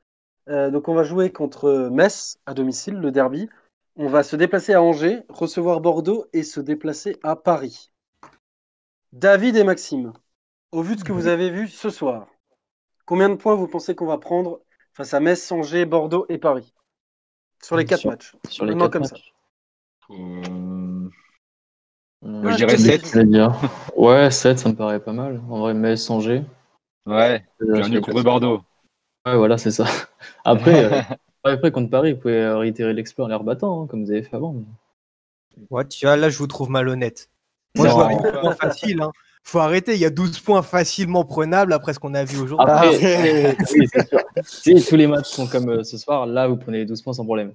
Donc, on va jouer contre Metz à domicile, le derby. On va se déplacer à Angers, recevoir Bordeaux et se déplacer à Paris. David et Maxime, au vu de ce que vous avez vu ce soir, combien de points vous pensez qu'on va prendre face à Metz, Angers, Bordeaux et Paris Sur les quatre Sur- matchs? Sur les quatre comme matchs. Euh, Moi, je dirais sept. sept. Ouais, 7, ça me paraît pas mal. En vrai, Metz, Angers. Ouais, Euh, les contre quatre- Bordeaux. Ouais, voilà, c'est ça. Après, euh, après contre Paris, vous pouvez euh, réitérer l'exploit en les rebattant, hein, comme vous avez fait avant. mais- Ouais, tu vois, là, je vous trouve malhonnête. Moi, Non. je vois avec 12 points faciles. Hein. Faut arrêter, il y a 12 points facilement prenables après ce qu'on a vu aujourd'hui. Après, oui, c'est sûr. Si tous les matchs sont comme euh, ce soir, là, vous prenez les 12 points sans problème.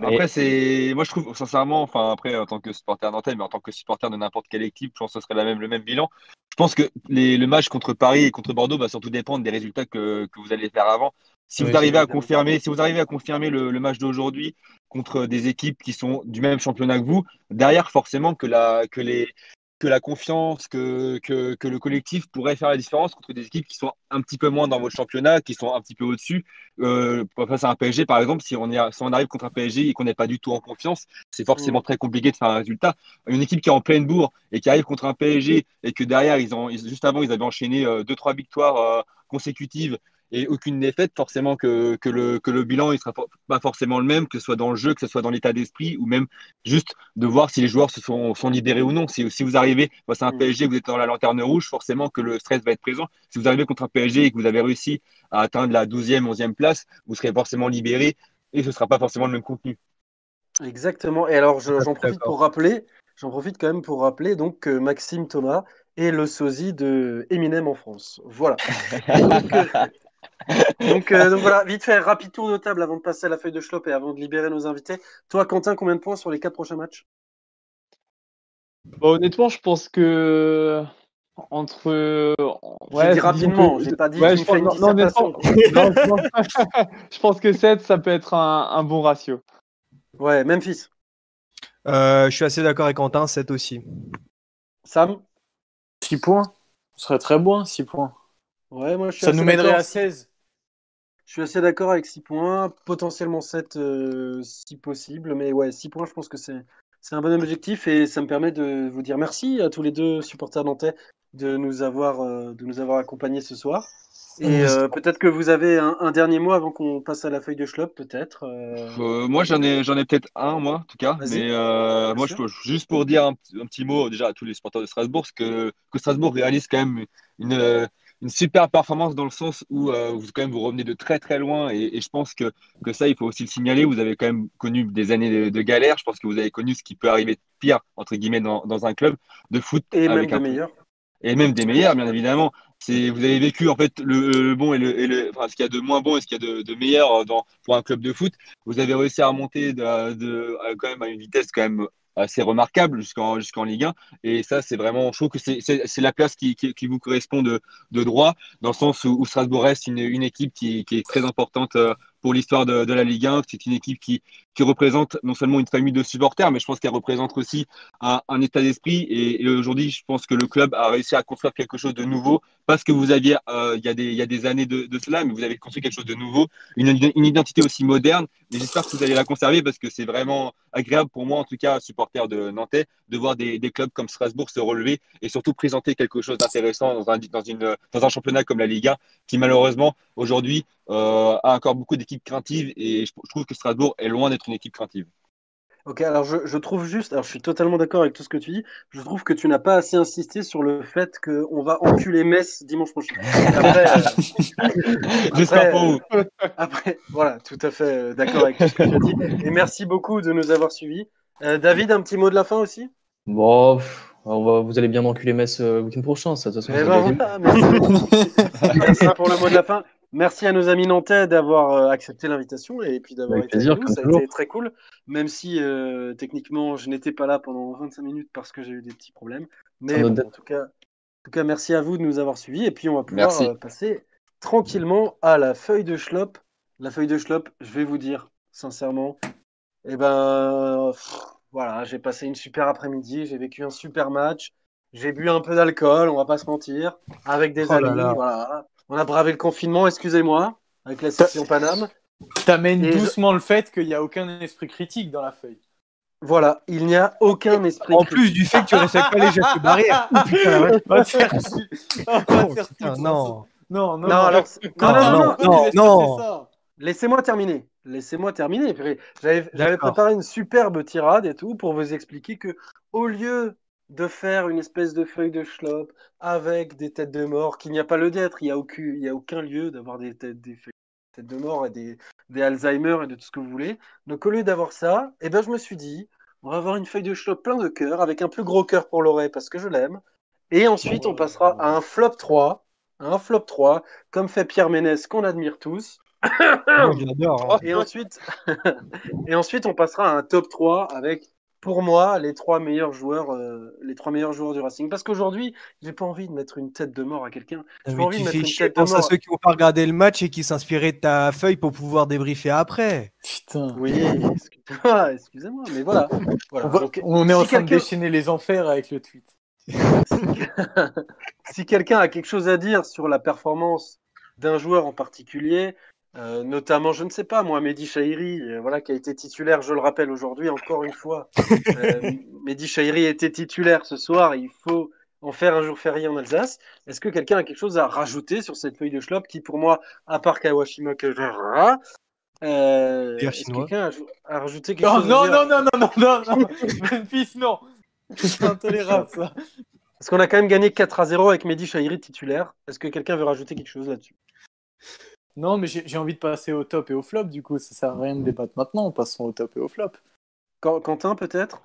Après, c'est. Moi, je trouve, sincèrement, enfin, après, en tant que supporter nantais, mais en tant que supporter de n'importe quelle équipe, je pense que ce serait la même, le même bilan. Je pense que les, le match contre Paris et contre Bordeaux va surtout dépendre des résultats que, que vous allez faire avant. Si Oui, vous arrivez à confirmer, si vous arrivez à confirmer le, le match d'aujourd'hui contre des équipes qui sont du même championnat que vous, derrière, forcément, que la, que les, que la confiance, que, que, que le collectif pourrait faire la différence contre des équipes qui sont un petit peu moins dans votre championnat, qui sont un petit peu au-dessus. Euh, face à un PSG, par exemple, si on, est, si on arrive contre un PSG et qu'on n'est pas du tout en confiance, c'est forcément très compliqué de faire un résultat. Une équipe qui est en pleine bourre et qui arrive contre un PSG et que derrière, ils ont, juste avant, ils avaient enchaîné euh, deux, trois victoires euh, consécutives et aucune défaite, forcément que, que, le, que le bilan il sera for- pas forcément le même, que ce soit dans le jeu, que ce soit dans l'état d'esprit, ou même juste de voir si les joueurs se sont, sont libérés ou non. Si, si vous arrivez face à un Mm. PSG, vous êtes dans la lanterne rouge, forcément que le stress va être présent. Si vous arrivez contre un PSG et que vous avez réussi à atteindre la 12e, 11e place, vous serez forcément libéré et ce ne sera pas forcément le même contenu. Exactement. Et alors, je- Ah, j'en profite pour rappeler, j'en profite quand même pour rappeler donc que Maxime Thomas est le sosie de Eminem en France. Voilà. donc, euh, donc, euh, donc voilà, vite fait, rapide tour de table avant de passer à la feuille de Schlop et avant de libérer nos invités. Toi, Quentin, combien de points sur les quatre prochains matchs? Bah, honnêtement, je pense que entre. J'ai dit rapidement, j'ai pas dit Ouais, je me fais une pense- non, honnêtement, non, je pense- que 7, ça peut être un, un bon ratio. Ouais, Memphis. Euh, je suis assez d'accord avec Quentin, 7 aussi. Sam? 6 points. Ce serait très bon, 6 points. Ouais, moi je suis Ça nous mènerait à 16. Je suis assez d'accord avec 6 points, potentiellement 7 euh, si possible, mais ouais, 6 points, je pense que c'est c'est un bon objectif et ça me permet de vous dire merci à tous les deux supporters nantais de nous avoir, euh, de nous avoir accompagnés ce soir. Et euh, peut-être que vous avez un, un dernier mot avant qu'on passe à la feuille de Schlop, peut-être. euh, Euh, moi, j'en ai, j'en ai peut-être un, moi, en tout cas. Vas-y. Mais euh, moi, je juste pour dire un, petit- un petit mot déjà à tous les supporters de Strasbourg, c'est que, que Strasbourg réalise quand même une, euh, une super performance dans le sens où euh, vous, quand même, vous revenez de très très loin. Et, et je pense que, que ça, il faut aussi le signaler. Vous avez quand même connu des années de, de galère. Je pense que vous avez connu ce qui peut arriver de pire, entre guillemets, dans, dans un club de foot. Et même avec de un- meilleurs. et même des meilleurs, bien évidemment. C'est, vous avez vécu en fait le, le bon et le, et le- enfin, ce qu'il y a de moins bon et ce qu'il y a de, de meilleur euh, dans, pour un club de foot. Vous avez réussi à remonter de, de- quand même à une vitesse quand même assez remarquable jusqu'en jusqu'en Ligue 1. Et ça, c'est vraiment, je trouve que c'est la place qui, qui, qui vous correspond de, de droit, dans le sens où, où Strasbourg reste une, une équipe qui, qui est très importante euh, pour l'histoire de, la Ligue 1. C'est une équipe qui, représente non seulement une famille de supporters, mais je pense qu'elle représente aussi un, état d'esprit. Et, aujourd'hui, je pense que le club a réussi à construire quelque chose de nouveau parce que vous aviez, euh, il y, a des- années de, cela, mais vous avez construit quelque chose de nouveau, une, identité aussi moderne. Et j'espère que vous allez la conserver parce que c'est vraiment agréable pour moi, en tout cas, supporter de Nantais, de voir des, clubs comme Strasbourg se relever et surtout présenter quelque chose d'intéressant dans un, dans, un championnat comme la Ligue 1, qui malheureusement, aujourd'hui, a encore beaucoup d'équipes craintives. Et je, je trouve que Strasbourg est loin d'être une équipe craintive. Ok, alors je, je trouve juste, alors je suis totalement d'accord avec tout ce que tu dis, je trouve que tu n'as pas assez insisté sur le fait qu'on va enculer Metz dimanche prochain. Après, euh, J'espère pour euh, vous. Après, voilà, tout à fait euh, d'accord avec tout ce que tu as dit. Et merci beaucoup de nous avoir suivis. Euh, David, un petit mot de la fin aussi? Bon, pff, on va, vous allez bien enculer Metz euh, le week-end prochain, ça, de toute façon. Eh ça ben voilà, merci. merci pour le mot de la fin. Merci à nos amis nantais d'avoir euh, accepté l'invitation et puis d'avoir été plaisir, avec nous. Ça a été très cool, même si euh, techniquement je n'étais pas là pendant 25 minutes parce que j'ai eu des petits problèmes. Mais bon, en, tout cas, en tout cas, merci à vous de nous avoir suivis et puis on va pouvoir Merci. euh, passer tranquillement à la feuille de Schlop. La feuille de Schlop, je vais vous dire sincèrement, eh ben pff, voilà, j'ai passé une super après-midi, j'ai vécu un super match, j'ai bu un peu d'alcool, on va pas se mentir, avec des Oh là amis, là. voilà. On a bravé le confinement, excusez-moi, avec la section Paname. T'amènes Et je- doucement le fait qu'il n'y a aucun esprit critique dans la feuille. Voilà, il n'y a aucun esprit En critique. plus du fait que tu respectes pas les gestes barrières. Oh, putain, la vache. On va te faire dessus. On va te Oh, faire putain, dessus, non. Non, non, Non, alors, non, non, non, non, non, Laissez-moi terminer. Laissez-moi terminer. J'avais préparé une superbe tirade et tout pour vous expliquer que au lieu de faire une espèce de feuille de schlop avec des têtes de mort, qu'il n'y a pas le d'être, il n'y a, aucun, il y a aucun lieu d'avoir des têtes, des feuilles- têtes de mort et des, des Alzheimer et de tout ce que vous voulez. Donc au lieu d'avoir ça, eh ben, je me suis dit, on va avoir une feuille de schlop plein de cœur avec un plus gros cœur pour l'oreille parce que je l'aime. Et ensuite, on passera à un flop 3, à un flop 3, comme fait Pierre Ménès qu'on admire tous. L'adore. hein. Et ensuite, et ensuite, on passera à un top 3 avec, pour moi, les trois meilleurs joueurs, euh, les trois meilleurs joueurs du Racing. Parce qu'aujourd'hui, j'ai pas envie de mettre une tête de mort à quelqu'un. J'ai Mais pas envie de mettre fais une chier, tête de pense à ceux qui vont pas regarder le match et qui s'inspiraient de ta feuille pour pouvoir débriefer après. Putain. Oui, excusez-moi, excusez-moi, mais voilà. voilà. On, va- Donc, on est en train de déchaîner les enfers avec le tweet. si, si quelqu'un a quelque chose à dire sur la performance d'un joueur en particulier, euh, notamment, je ne sais pas, moi, Mehdi Chahiri, euh, voilà, qui a été titulaire, je le rappelle aujourd'hui, encore une fois. Euh, Mehdi Chahiri était titulaire ce soir, il faut en faire un jour férié en Alsace. Est-ce que quelqu'un a quelque chose à rajouter sur cette feuille de schlop qui, pour moi, à part Kawashima que je... Euh, est-ce que quelqu'un a, a rajouté quelque Non, chose à non, dire non, non, non, non, non, non. Memphis, non. C'est intolérable, ça. Parce qu'on a quand même gagné 4 à 0 avec Mehdi Chahiri titulaire. Est-ce que quelqu'un veut rajouter quelque chose là-dessus? Non, mais j'ai envie de passer au top et au flop, du coup, ça sert à rien de débattre maintenant, passons au top et au flop. Quant- Quentin, peut-être?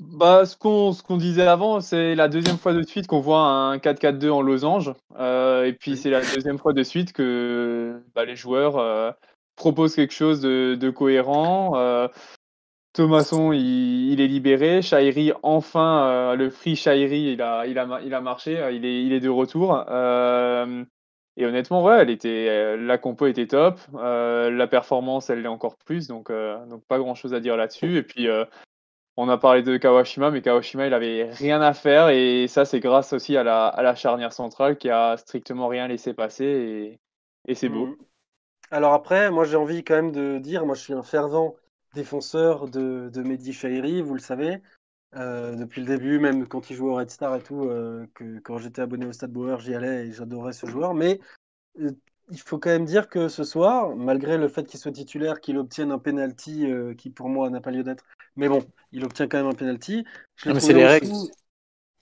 Bah, ce qu'on ce qu'on disait avant, c'est la deuxième fois de suite qu'on voit un 4-4-2 en losange. Euh, et puis, c'est la deuxième fois de suite que bah, les joueurs euh, proposent quelque chose de, de cohérent. Euh, Thomasson, il, il est libéré. Shairi, enfin, euh, le free Shairi, il a, il, a, ma- il a marché. Il est, il est de retour. Et honnêtement, ouais, elle était, euh, la compo était top. Euh, la performance, elle l'est encore plus. Donc, euh, donc pas grand chose à dire là-dessus. Et puis, on a parlé de Kawashima, mais Kawashima, il avait rien à faire. Et ça, c'est grâce aussi à la, à la charnière centrale qui a strictement rien laissé passer. Et, et c'est beau. Mhm. Alors après, moi j'ai envie quand même de dire, moi je suis un fervent défenseur de, de Mehdi Chahiri, vous le savez. Euh, depuis le début, même quand il jouait au Red Star et tout, euh, que quand j'étais abonné au Stade Bauer, j'y allais et j'adorais ce joueur. Mais euh, il faut quand même dire que ce soir, malgré le fait qu'il soit titulaire, qu'il obtienne un penalty euh, qui pour moi n'a pas lieu d'être, mais bon, il obtient quand même un penalty. C'est les règles.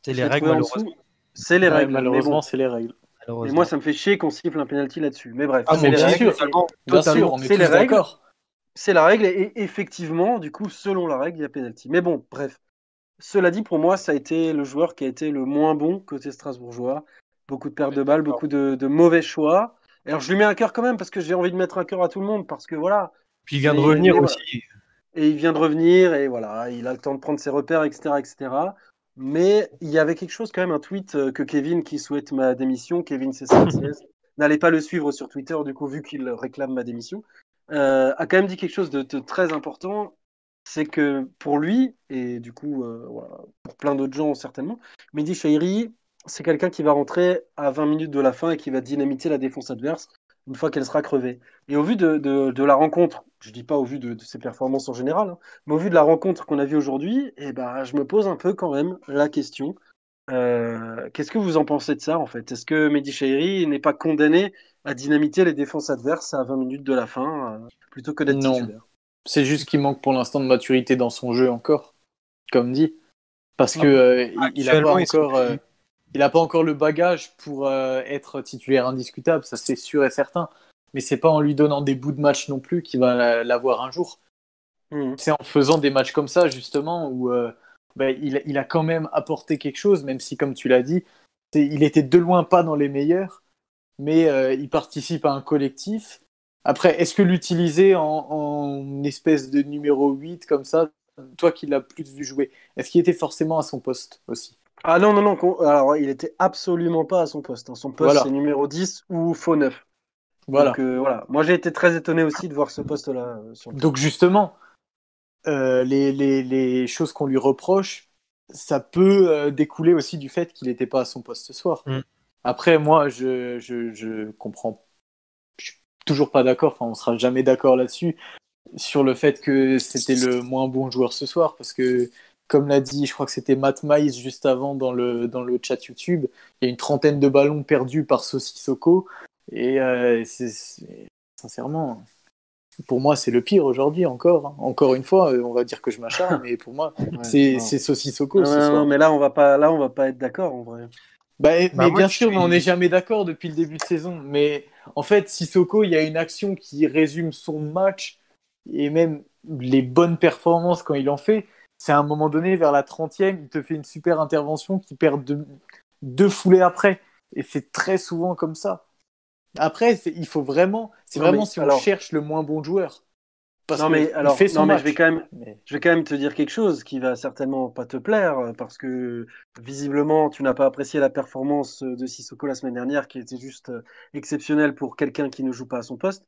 C'est les règles, malheureusement. C'est les règles. malheureusement, c'est les règles. Et moi, ça me fait chier qu'on siffle un penalty là-dessus. Mais bref, Ah, c'est les règles. sûr. totalement, Bien sûr, totalement. on est C'est tous les règles. d'accord. C'est la règle et effectivement, du coup, selon la règle, il y a pénalty. Mais bon, bref. Cela dit, pour moi, ça a été le joueur qui a été le moins bon côté strasbourgeois. Beaucoup de pertes de balles, beaucoup de, de mauvais choix. Alors, je lui mets un cœur quand même parce que j'ai envie de mettre un cœur à tout le monde parce que voilà. Puis il vient de revenir aussi. Et il vient de revenir et voilà, il a le temps de prendre ses repères, etc., etc. Mais il y avait quelque chose quand même, un tweet euh, que Kevin, qui souhaite ma démission, Kevin CCSS, n'allez pas le suivre sur Twitter, du coup, vu qu'il réclame ma démission, euh, a quand même dit quelque chose de, de très important. C'est que pour lui, et du coup, euh, voilà, pour plein d'autres gens certainement, Mehdi Chahiri, c'est quelqu'un qui va rentrer à 20 minutes de la fin et qui va dynamiter la défense adverse une fois qu'elle sera crevée. Et au vu de, de- de la rencontre, je dis pas au vu de, de ses performances en général, hein, mais au vu de la rencontre qu'on a vue aujourd'hui, eh ben, je me pose un peu quand même la question. euh, Qu'est-ce que vous en pensez de ça en fait? Est-ce que Mehdi Chahiri n'est pas condamné à dynamiter les défenses adverses à 20 minutes de la fin euh, plutôt que d'être titulaire? C'est juste qu'il manque pour l'instant de maturité dans son jeu encore, comme dit. Parce que euh, il- il a pas Actuellement, ils sont encore, euh, plus- il a pas encore le bagage pour euh, être titulaire indiscutable, ça c'est sûr et certain. Mais c'est pas en lui donnant des bouts de match non plus qu'il va la- l'avoir un jour. Mhm. C'est en faisant des matchs comme ça justement où bah, il, il a quand même apporté quelque chose, même si comme tu l'as dit, il était de loin pas dans les meilleurs, mais il participe à un collectif. Après, est-ce que l'utiliser en, en espèce de numéro 8 comme ça, toi qui l'as plus vu jouer, est-ce qu'il était forcément à son poste aussi? Ah non, non, non, alors il était absolument pas à son poste. hein. Son poste, Voilà. c'est numéro 10 ou faux 9. Voilà. Donc euh, voilà, moi j'ai été très étonné aussi de voir ce poste-là euh, sur le Donc justement, euh, les, les, les choses qu'on lui reproche, ça peut euh, découler aussi du fait qu'il n'était pas à son poste ce soir. Mm. Après, moi, je, je, je comprends. Toujours pas d'accord, enfin, on sera jamais d'accord là-dessus, sur le fait que c'était le moins bon joueur ce soir, parce que, comme l'a dit, je crois que c'était Matt Mice juste avant dans le, dans le chat YouTube, il y a une trentaine de ballons perdus par Sissoko, et euh, c'est- sincèrement, pour moi, c'est le pire aujourd'hui encore. hein. Encore une fois, euh, on va dire que je m'acharne, mais pour moi, Ouais, c'est Sissoko Non, ce non, soir. non, mais là on va pas, là on va pas être d'accord en vrai. Bah, Bah, mais bien sûr, mais on n'est jamais d'accord depuis le début de saison. Mais en fait, Sissoko, il y a une action qui résume son match et même les bonnes performances quand il en fait. C'est à un moment donné, vers la 30e, il te fait une super intervention qui perd deux, deux foulées après. Et c'est très souvent comme ça. Après, il faut vraiment, c'est vraiment mais si on cherche le moins bon joueur. Parce Non, que mais il alors, fait son non, mais je vais quand même, Mais- je vais quand même te dire quelque chose qui va certainement pas te plaire euh, parce que visiblement tu n'as pas apprécié la performance euh, de Sissoko la semaine dernière qui était juste euh, exceptionnelle pour quelqu'un qui ne joue pas à son poste.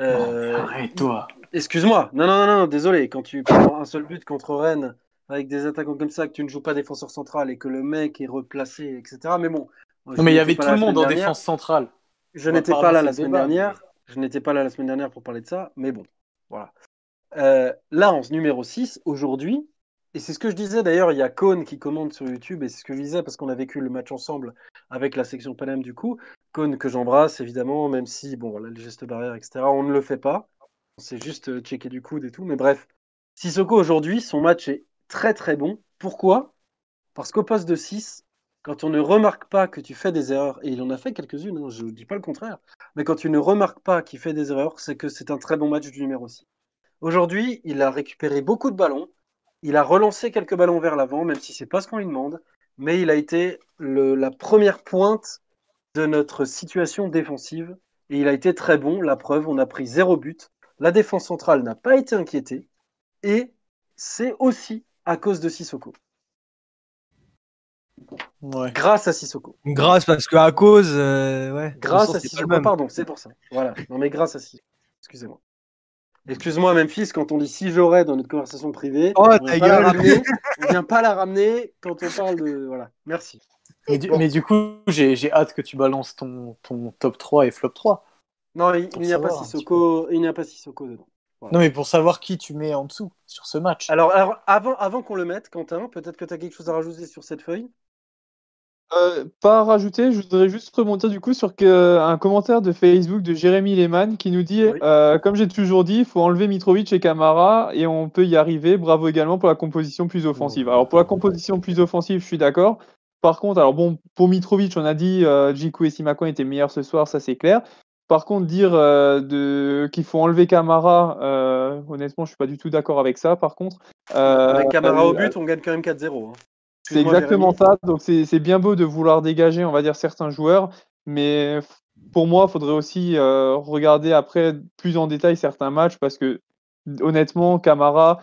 Euh, Arrête-toi. Excuse-moi, non, non, non, non, désolé, quand tu prends un seul but contre Rennes avec des attaquants comme ça, que tu ne joues pas défenseur central et que le mec est replacé, etc. Mais bon. Non, mais il y avait tout le monde en dernière. défense centrale. Je n'étais pas là la semaine débat, dernière. Je n'étais pas là la semaine dernière pour parler de ça, mais bon, voilà. Euh, là, en numéro 6, aujourd'hui, et c'est ce que je disais d'ailleurs, il y a Cohn qui commande sur YouTube, et c'est ce que je disais parce qu'on a vécu le match ensemble avec la section Panem du coup. Cohn que j'embrasse évidemment, même si, bon, voilà, le geste barrière, etc., on ne le fait pas. C'est juste euh, checker du coude et tout, mais bref. Sissoko aujourd'hui, son match est très très bon. Pourquoi? Parce qu'au poste de 6, quand on ne remarque pas que tu fais des erreurs, et il en a fait quelques-unes, hein, je ne dis pas le contraire, mais quand tu ne remarques pas qu'il fait des erreurs, c'est que c'est un très bon match du numéro 6. Aujourd'hui, il a récupéré beaucoup de ballons, il a relancé quelques ballons vers l'avant, même si c'est pas ce qu'on lui demande, mais il a été la première pointe de notre situation défensive, et il a été très bon, la preuve, on a pris zéro but, la défense centrale n'a pas été inquiétée, et c'est aussi à cause de Sissoko, Ouais. grâce à Sissoko. Grâce parce que à cause, euh, ouais. Grâce sens, à Sissoko, pardon, c'est pour ça. Voilà, non mais grâce à Sissoko. Excusez-moi. Excuse-moi, Memphis, quand on dit si j'aurais dans notre conversation privée, Oh, on ta vient pas la gueule. ramener. On vient pas la ramener quand on parle de. Voilà, merci. Mais, du, mais du coup, j'ai j'ai hâte que tu balances ton, ton top 3 et flop 3. Non, il, n'y a pas Sissoko, il n'y a pas Sissoko dedans. Non, mais pour savoir qui tu mets en dessous sur ce match. Alors, alors, avant, avant qu'on le mette, Quentin, peut-être que tu as quelque chose à rajouter sur cette feuille? Euh, pas à rajouter, je voudrais juste remonter du coup sur que- un commentaire de Facebook de Jérémy Lehmann qui nous dit Oui. euh, Comme j'ai toujours dit, il faut enlever Mitrovic et Camara et on peut y arriver. Bravo également pour la composition plus offensive. Alors pour la composition plus offensive, je suis d'accord. Par contre, alors bon, pour Mitrovic, on a dit euh, Djikou et Simakon étaient meilleurs ce soir, ça c'est clair. Par contre, dire euh, de... qu'il faut enlever Camara, euh, honnêtement, je suis pas du tout d'accord avec ça. Par contre, Euh, Avec Camara au euh, but, on gagne quand même 4-0. hein. C'est exactement ça. Donc c'est bien beau de vouloir dégager, on va dire, certains joueurs, mais pour moi, il faudrait aussi euh, regarder après plus en détail certains matchs parce que honnêtement, Camara,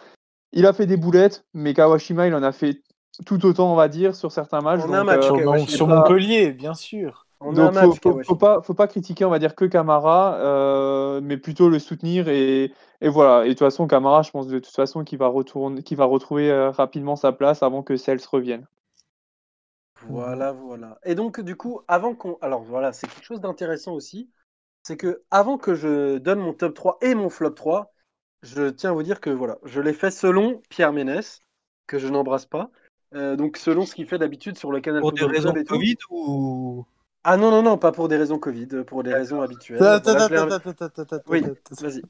il a fait des boulettes, mais Kawashima, il en a fait tout autant, on va dire, sur certains matchs. On a un Donc, match, euh, sur. Montpellier, bien sûr. On a un donc, match, faut, faut, Kawashi. faut pas, faut pas critiquer, on va dire, que Camara, euh, mais plutôt le soutenir. Et, et voilà. Et de toute façon, Camara, je pense de toute façon qu'il va, retourner, qu'il va retrouver euh, rapidement sa place avant que Cels revienne. Voilà, voilà. Et donc, du coup, avant qu'on. Alors, voilà, c'est quelque chose d'intéressant aussi. C'est que, avant que je donne mon top 3 et mon flop 3, je tiens à vous dire que, voilà, je l'ai fait selon Pierre Ménès, que je n'embrasse pas. Euh, donc, selon ce qu'il fait d'habitude sur le canal Pour des raisons tout. Covid ou. Ah non, non, non, pas pour des raisons Covid, pour des raisons habituelles. Attends, Voilà, je l'ai attends, inv- attends, attends, attends, attends, Oui, vas-y.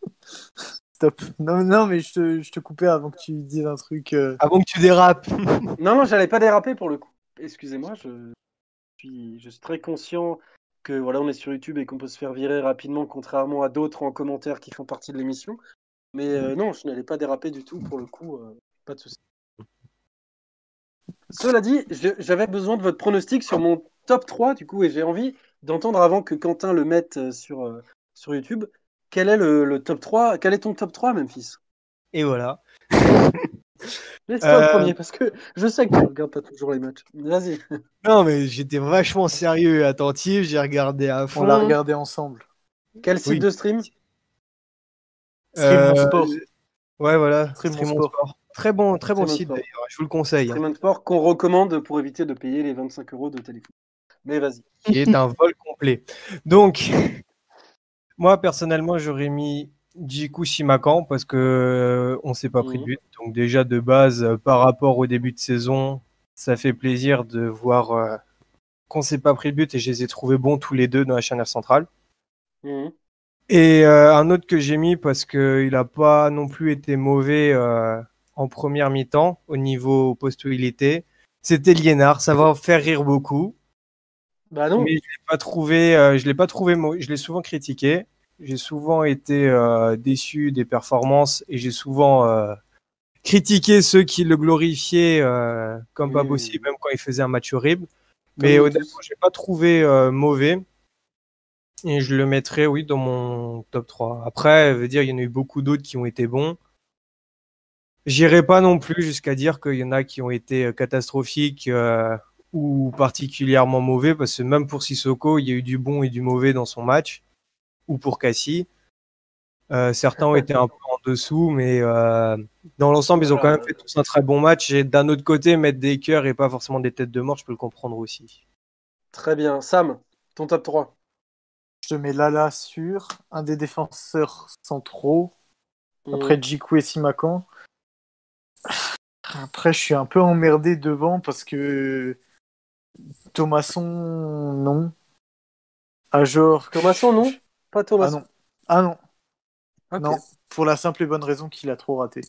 Stop. Non, non, mais je te, je te coupais avant que tu dises un truc. euh. Avant que tu dérapes. Non, non, j'allais pas déraper pour le coup. Excusez-moi, je suis, je suis très conscient que voilà, on est sur YouTube et qu'on peut se faire virer rapidement, contrairement à d'autres en commentaire qui font partie de l'émission. Mais euh, non, je n'allais pas déraper du tout pour le coup, euh, pas de souci. Cela dit, j'avais besoin de votre pronostic sur mon top 3 du coup, et j'ai envie d'entendre avant que Quentin le mette euh, sur, euh, sur YouTube. Quel est le, le top 3 Quel est ton top 3, Memphis? Et voilà. Laisse-moi Euh, le premier, parce que je sais que tu regardes pas toujours les matchs. Vas-y. Non, mais j'étais vachement sérieux et attentif. J'ai regardé à fond. On l'a regardé ensemble. Quel site Oui. de stream? Euh, Sport. Ouais, voilà. Stream Stream Mon Mon Sport. Sport. Très bon, très bon Stream site d'ailleurs. Je vous le conseille. hein. Stream Sport qu'on recommande pour éviter de payer les 25 euros de téléphone. Mais vas-y. qui est un vol complet. Donc, moi personnellement, j'aurais mis Jiku Shimakan parce que euh, on s'est pas pris de Mhm. but. Donc déjà de base, euh, par rapport au début de saison, ça fait plaisir de voir euh, qu'on s'est pas pris de but et je les ai trouvés bons tous les deux dans la charnière centrale. Mhm. Et euh, un autre que j'ai mis parce qu'il n'a pas non plus été mauvais euh, en première mi-temps au niveau poste où il était, c'était Liénard. Ça va faire rire beaucoup. Bah non. Mais je l'ai pas trouvé, euh, je l'ai pas trouvé, je l'ai souvent critiqué. J'ai souvent été euh, déçu des performances et j'ai souvent euh, critiqué ceux qui le glorifiaient euh, comme pas possible, oui. même quand il faisait un match horrible. Mais honnêtement, je l'ai pas trouvé euh, mauvais. Et je le mettrais, oui, dans mon top 3. Après, veut dire, il y en a eu beaucoup d'autres qui ont été bons. J'irai pas non plus jusqu'à dire qu'il y en a qui ont été euh, catastrophiques euh, ou particulièrement mauvais, parce que même pour Sissoko, il y a eu du bon et du mauvais dans son match, ou pour Cassie. Euh, certains ont été un peu en dessous, mais euh, dans l'ensemble, ils ont quand même fait tous un très bon match. Et d'un autre côté, mettre des cœurs et pas forcément des têtes de mort, je peux le comprendre aussi. Très bien. Sam, ton top 3. Je te mets Lala sur un des défenseurs centraux. Après Jiku et Simakan. Après, je suis un peu emmerdé devant parce que Thomasson, non. Ajor. Thomasson, non Pas Ah Thomasson. non. Ah non. Non. Pour la simple et bonne raison qu'il a trop raté.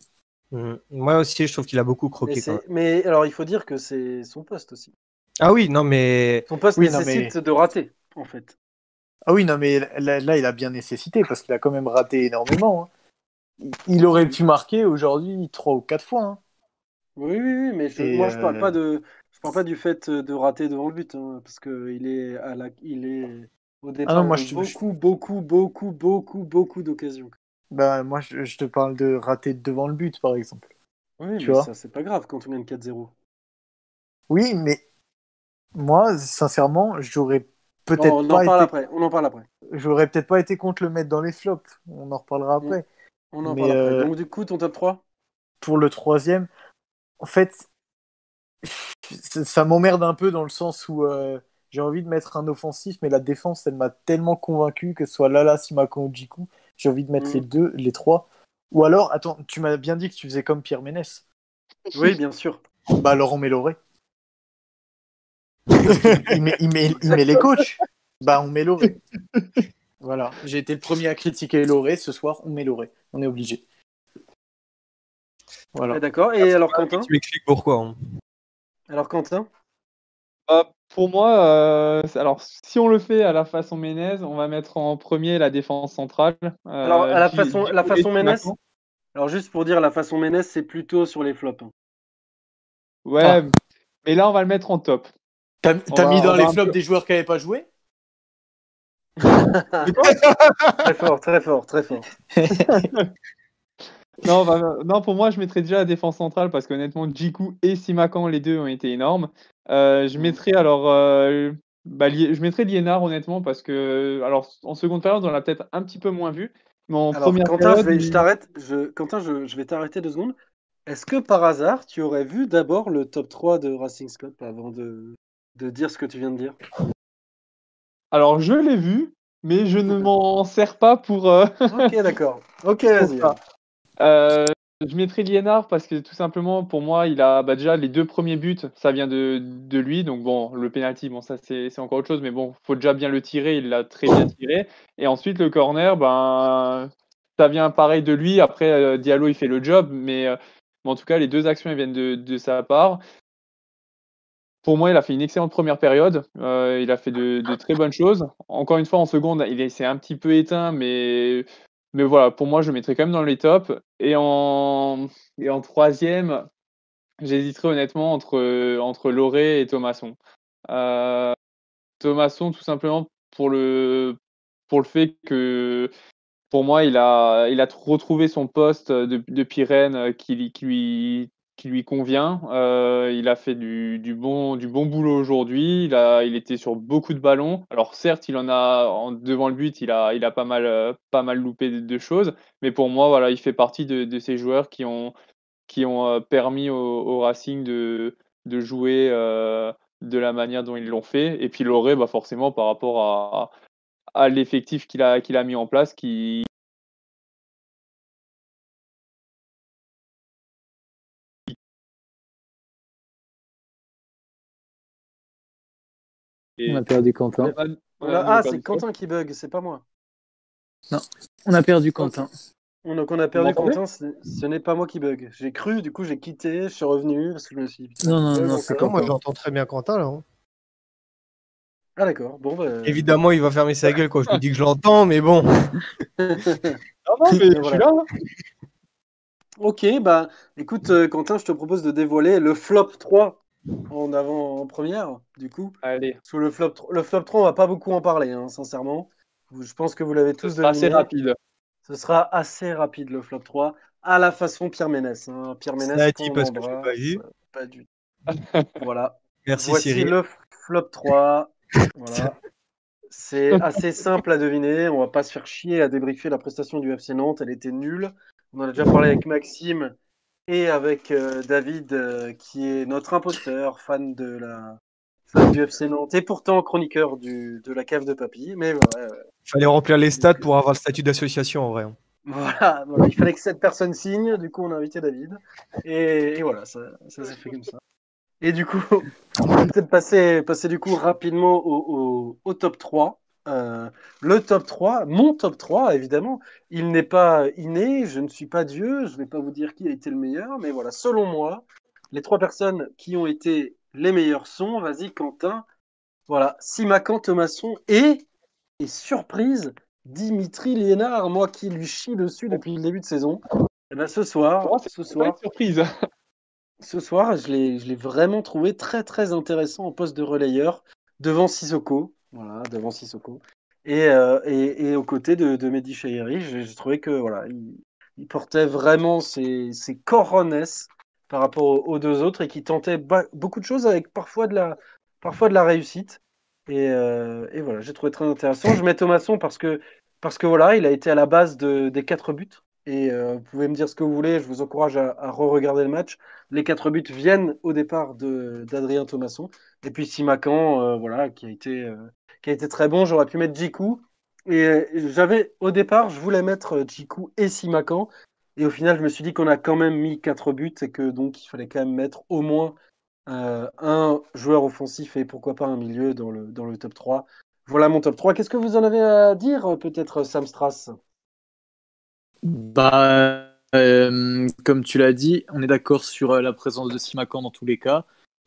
Mm. Moi aussi, je trouve qu'il a beaucoup Mais, croqué. quand c'est- même. mais alors, il faut dire que c'est son poste aussi. Ah oui, non, mais Son poste Oui, non, nécessite de rater, en fait. Ah oui, non, mais là, là, il a bien nécessité parce qu'il a quand même raté énormément. hein. Il- aurait pu marquer aujourd'hui trois ou quatre fois. hein. Oui, oui, oui, mais je- moi, je parle euh, pas de, parle pas du fait de rater devant le but, hein, parce que il est à la, il est au départ Ah non, moi, je- beaucoup, beaucoup, beaucoup, beaucoup, beaucoup d'occasions. Bah, moi, je, je te parle de rater devant le but, par exemple. Oui, Tu mais vois? ça, c'est pas grave quand on gagne 4-0. Oui, mais moi, sincèrement, j'aurais peut-être on en pas parle été, après. On en parle après. j'aurais peut-être pas été contre le mettre dans les flops. On en reparlera après. On en parle après. euh, Donc, du coup, ton top 3 Pour le troisième, en fait, ça, ça m'emmerde un peu dans le sens où euh, j'ai envie de mettre un offensif, mais la défense, elle m'a tellement convaincu que ce soit Lala, Simakan ou Jiku, j'ai envie de mettre Mhm. les deux, les trois. Ou alors, attends, tu m'as bien dit que tu faisais comme Pierre Ménès. Oui, bien sûr. Bah alors on met Loré. il, met, il, met, il met les coachs. Bah on met Loré. Voilà, j'ai été le premier à critiquer Loré. Ce soir, on met Loré. On est obligé. Voilà. Eh, D'accord. Et alors, Quentin? Tu m'expliques pourquoi. hein. Alors, Quentin? Euh, pour moi, euh, alors si on le fait à la façon Ménez, on va mettre en premier la défense centrale. Euh, Alors, à la façon, la façon Simakan. Alors, juste pour dire, la façon Ménès, c'est plutôt sur les flops. hein. Ouais, Ah. mais là on va le mettre en top. T'as mis dans les flops peu- des joueurs qui n'avaient pas joué? Très fort, très fort, très fort. Non, bah, non, pour moi, je mettrais déjà la défense centrale parce qu'honnêtement, Jiku et Simakan, les deux ont été énormes. Euh, je mettrais alors, euh, bah, je mettrais Liénard honnêtement parce que, alors, en seconde période, on l'a peut-être un petit peu moins vu, mais en Alors, première Quentin, je, période, vais, je t'arrête. Je, Quentin, je, je vais t'arrêter deux secondes. Est-ce que par hasard, tu aurais vu d'abord le top 3 de Racing Scope avant de, de dire ce que tu viens de dire? Alors je l'ai vu, mais je ne m'en sers pas pour. euh, Ok, d'accord. Ok, vas-y. Euh, je mettrais Liénard parce que tout simplement, pour moi, il a bah, déjà les deux premiers buts, ça vient de, de lui. Donc bon, le penalty, bon, ça c'est encore autre chose, mais bon, faut déjà bien le tirer. Il l'a très bien tiré. Et ensuite, le corner, ben, ça vient pareil de lui. Après, euh, Diallo, il fait le job, mais, euh, mais en tout cas, les deux actions elles viennent de, de sa part. Pour moi, il a fait une excellente première période. Il a fait de, de très bonnes choses. Encore une fois, en seconde, il est- s'est un petit peu éteint, mais, mais voilà, pour moi, je mettrais quand même dans les tops. Et en, et en troisième, j'hésiterais honnêtement entre, entre Loré et Thomasson. Euh, Thomasson, tout simplement pour le, pour le fait que pour moi, il a, il a retrouvé son poste de, de Pyrène qui, lui- qui, lui, lui convient. Euh, il a fait du, bon, boulot aujourd'hui. Il, était sur beaucoup de ballons. Alors certes, il en a devant le but, il a, pas mal, euh, pas mal loupé de, choses. Mais pour moi, voilà, il fait partie de, ces joueurs qui ont, qui ont euh, permis au, Racing de, jouer de la manière dont ils l'ont fait. Et puis Loré, bah forcément, par rapport à, l'effectif qu'il a mis en place, qui, On a perdu Quentin. Ah, ah, c'est Quentin qui bug, c'est pas moi. On a perdu Quentin. On a, perdu Quentin, ce n'est pas moi qui bug. J'ai cru, du coup j'ai quitté, je suis revenu parce que je me suis dit. putain, Non, non, non, c'est Non, moi j'entends très bien Quentin là. hein. Ah d'accord, bon bah. Évidemment, il va fermer sa gueule quand je lui dis que je l'entends, mais bon. Ah non, mais je Voilà. suis là. ok, bah écoute euh, Quentin, je te propose de dévoiler le flop 3 en avant en première, du coup. Allez. Parce que le flop, le flop 3, on va pas beaucoup en parler, hein, sincèrement. Je pense que vous l'avez tous sera assez deviné. rapide. Ce sera assez rapide le flop 3, à la façon Pierre Ménès. hein. Pierre Ménès, Ça a été qu'on parce que je pas vu. euh, Pas du tout. voilà. Merci Voici Cyril. le flop 3. Voilà. C'est assez simple à deviner. On va pas se faire chier à débriefer la prestation du FC Nantes. Elle était nulle. On en a déjà parlé avec Maxime et avec euh, David, euh, qui est notre imposteur, fan de la fan du FC Nantes et pourtant chroniqueur du, de la cave de papy. Mais voilà, euh, Fallait remplir les stats pour avoir le statut d'association en vrai. hein. voilà, voilà. il fallait que cette personne signe. Du coup, on a invité David. Et, et voilà, ça, ça s'est fait comme ça. Et du coup, on va peut-être passer, passer du coup rapidement au, au- au top 3. Euh, le top 3, mon top 3, évidemment, il n'est pas inné, je ne suis pas Dieu, je ne vais pas vous dire qui a été le meilleur, mais voilà, selon moi, les trois personnes qui ont été les meilleures sont, vas-y Quentin, voilà, Simacan, Thomasson et, et surprise, Dimitri Liénard, moi qui lui chie dessus depuis le début de saison. Et ben ce soir, Oh, ce soir, surprise. ce soir, je l'ai, je l'ai vraiment trouvé très très intéressant en poste de relayeur devant Sissoko, voilà, devant Sissoko, et, euh, et, et aux côtés de, de Mehdi Chahiri, j'ai, trouvé que voilà, il, portait vraiment ses, ses coronets par rapport aux, deux autres et qui tentait beaucoup de choses avec parfois de la, parfois de la réussite. Et, euh, et voilà, j'ai trouvé très intéressant. Je mets Thomasson parce que parce que voilà, il a été à la base de, des quatre buts. Et euh, vous pouvez me dire ce que vous voulez, je vous encourage à, à re-regarder le match. Les quatre buts viennent au départ d'Adrien Thomasson. Et puis Simacan, voilà, qui a été, qui a été très bon. J'aurais pu mettre Jiku. Et j'avais, au départ, je voulais mettre Jiku et Simacan. Et au final, je me suis dit qu'on a quand même mis quatre buts et que donc il fallait quand même mettre au moins euh, un joueur offensif et pourquoi pas un milieu dans le, dans le top 3. Voilà mon top 3. Qu'est-ce que vous en avez à dire, peut-être, Sam Strass? Bah, euh, comme tu l'as dit, on est d'accord sur euh, la présence de Simacan dans tous les cas.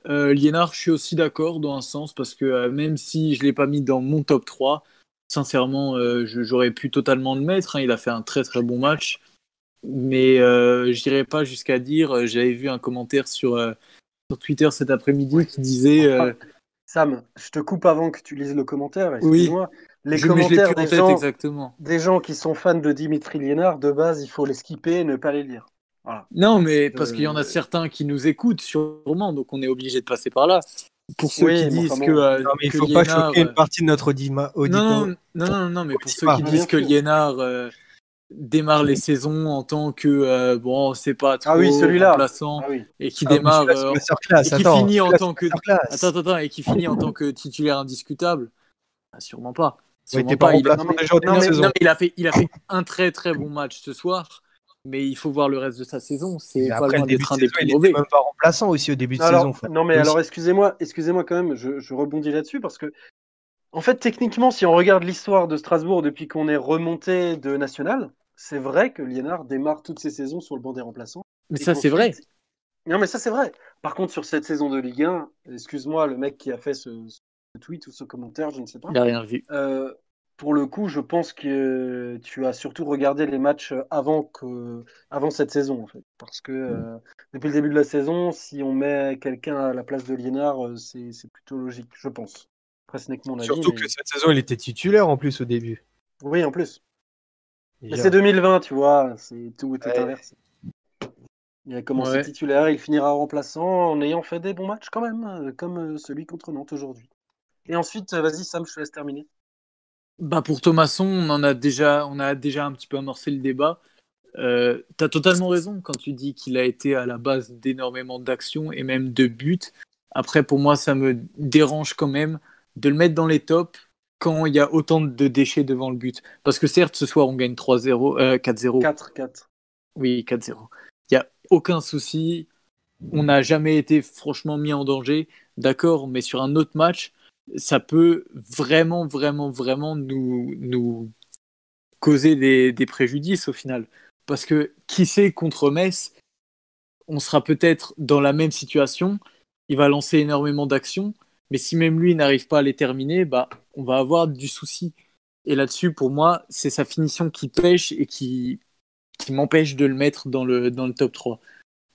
Euh, Liénard, je suis aussi d'accord dans un sens parce que euh, même si je ne l'ai pas mis dans mon top 3, sincèrement, euh, j'aurais pu totalement le mettre. hein. il a fait un très très bon match. Mais je n'irai pas jusqu'à dire, j'avais vu un commentaire sur, sur Twitter cet après-midi qui disait Sam, je te coupe avant que tu lises le commentaire. Oui. Excuse-moi. Les je, je l'ai commentaires des tête gens, exactement. des gens qui sont fans de Dimitri Liénard, de base, il faut les skipper et ne pas les lire. Voilà. Non, mais parce Euh, qu'il y en a certains qui nous écoutent sûrement, donc on est obligé de passer par là. Pour ceux Oui, qui disent bon. que, euh, Non, mais il que faut pas Liénard, choquer une euh, partie de notre audima- auditoire. Non, non, non, non, non, mais pour ceux pas. qui disent que. Liénard euh, démarre les saisons en tant que euh, bon, c'est pas trop Ah oui, celui-là. Ah oui. et qui Ah, démarre euh, masterclass, et qui attends, finit en tant que attends, attends, attends, et qui finit en tant que titulaire indiscutable. Ah, sûrement pas. Ouais, Sûrement t'es pas Il a- non, mais- non, mais il a fait, il a fait un très très bon match ce soir, mais il faut voir le reste de sa saison. C'est pas après, loin le début d'être de un des saison, plus il mauvais. même pas remplaçant aussi au début de Alors, saison. faut- non, mais alors, excusez-moi, excusez-moi quand même, je, je rebondis là-dessus parce que, en fait, techniquement, si on regarde l'histoire de Strasbourg depuis qu'on est remonté de National, c'est vrai que Liénard démarre toutes ses saisons sur le banc des remplaçants. Mais ça, c'est vrai. Non, mais ça, c'est vrai. Par contre, sur cette saison de Ligue 1, excuse-moi, le mec qui a fait ce, ce tweet ou ce commentaire, je ne sais pas. Il a rien vu. Euh, pour le coup, je pense que tu as surtout regardé les matchs avant, que, avant cette saison, en fait. Parce que euh, depuis le début de la saison, si on met quelqu'un à la place de Liénard, euh, c'est c'est plutôt logique, je pense. Après, ce n'est que mon avis. Surtout mais- que cette saison, il était titulaire en plus au début. Oui, en plus. Mais c'est 2020, tu vois, c'est tout est Ouais. inversé. Il a commencé Ouais. titulaire, il finira remplaçant en ayant fait des bons matchs quand même, euh, comme euh, celui contre Nantes aujourd'hui. Et ensuite, euh, vas-y Sam, je te laisse terminer. Bah pour Thomasson, on en a déjà, on a déjà un petit peu amorcé le débat. Euh, tu as totalement raison quand tu dis qu'il a été à la base d'énormément d'actions et même de buts. Après, pour moi, ça me dérange quand même de le mettre dans les tops quand il y a autant de déchets devant le but. Parce que certes, ce soir, on gagne 3-0, euh, 4-0. 4-4. Oui, 4-0. Il n'y a aucun souci. On n'a jamais été franchement mis en danger. D'accord, mais sur un autre match, ça peut vraiment, vraiment, vraiment nous, nous causer des, préjudices au final. Parce que qui sait contre Metz, on sera peut-être dans la même situation. Il va lancer énormément d'actions, mais si même lui n'arrive pas à les terminer, bah, on va avoir du souci. Et là-dessus, pour moi, c'est sa finition qui pêche et qui, m'empêche de le mettre dans le, dans le top 3.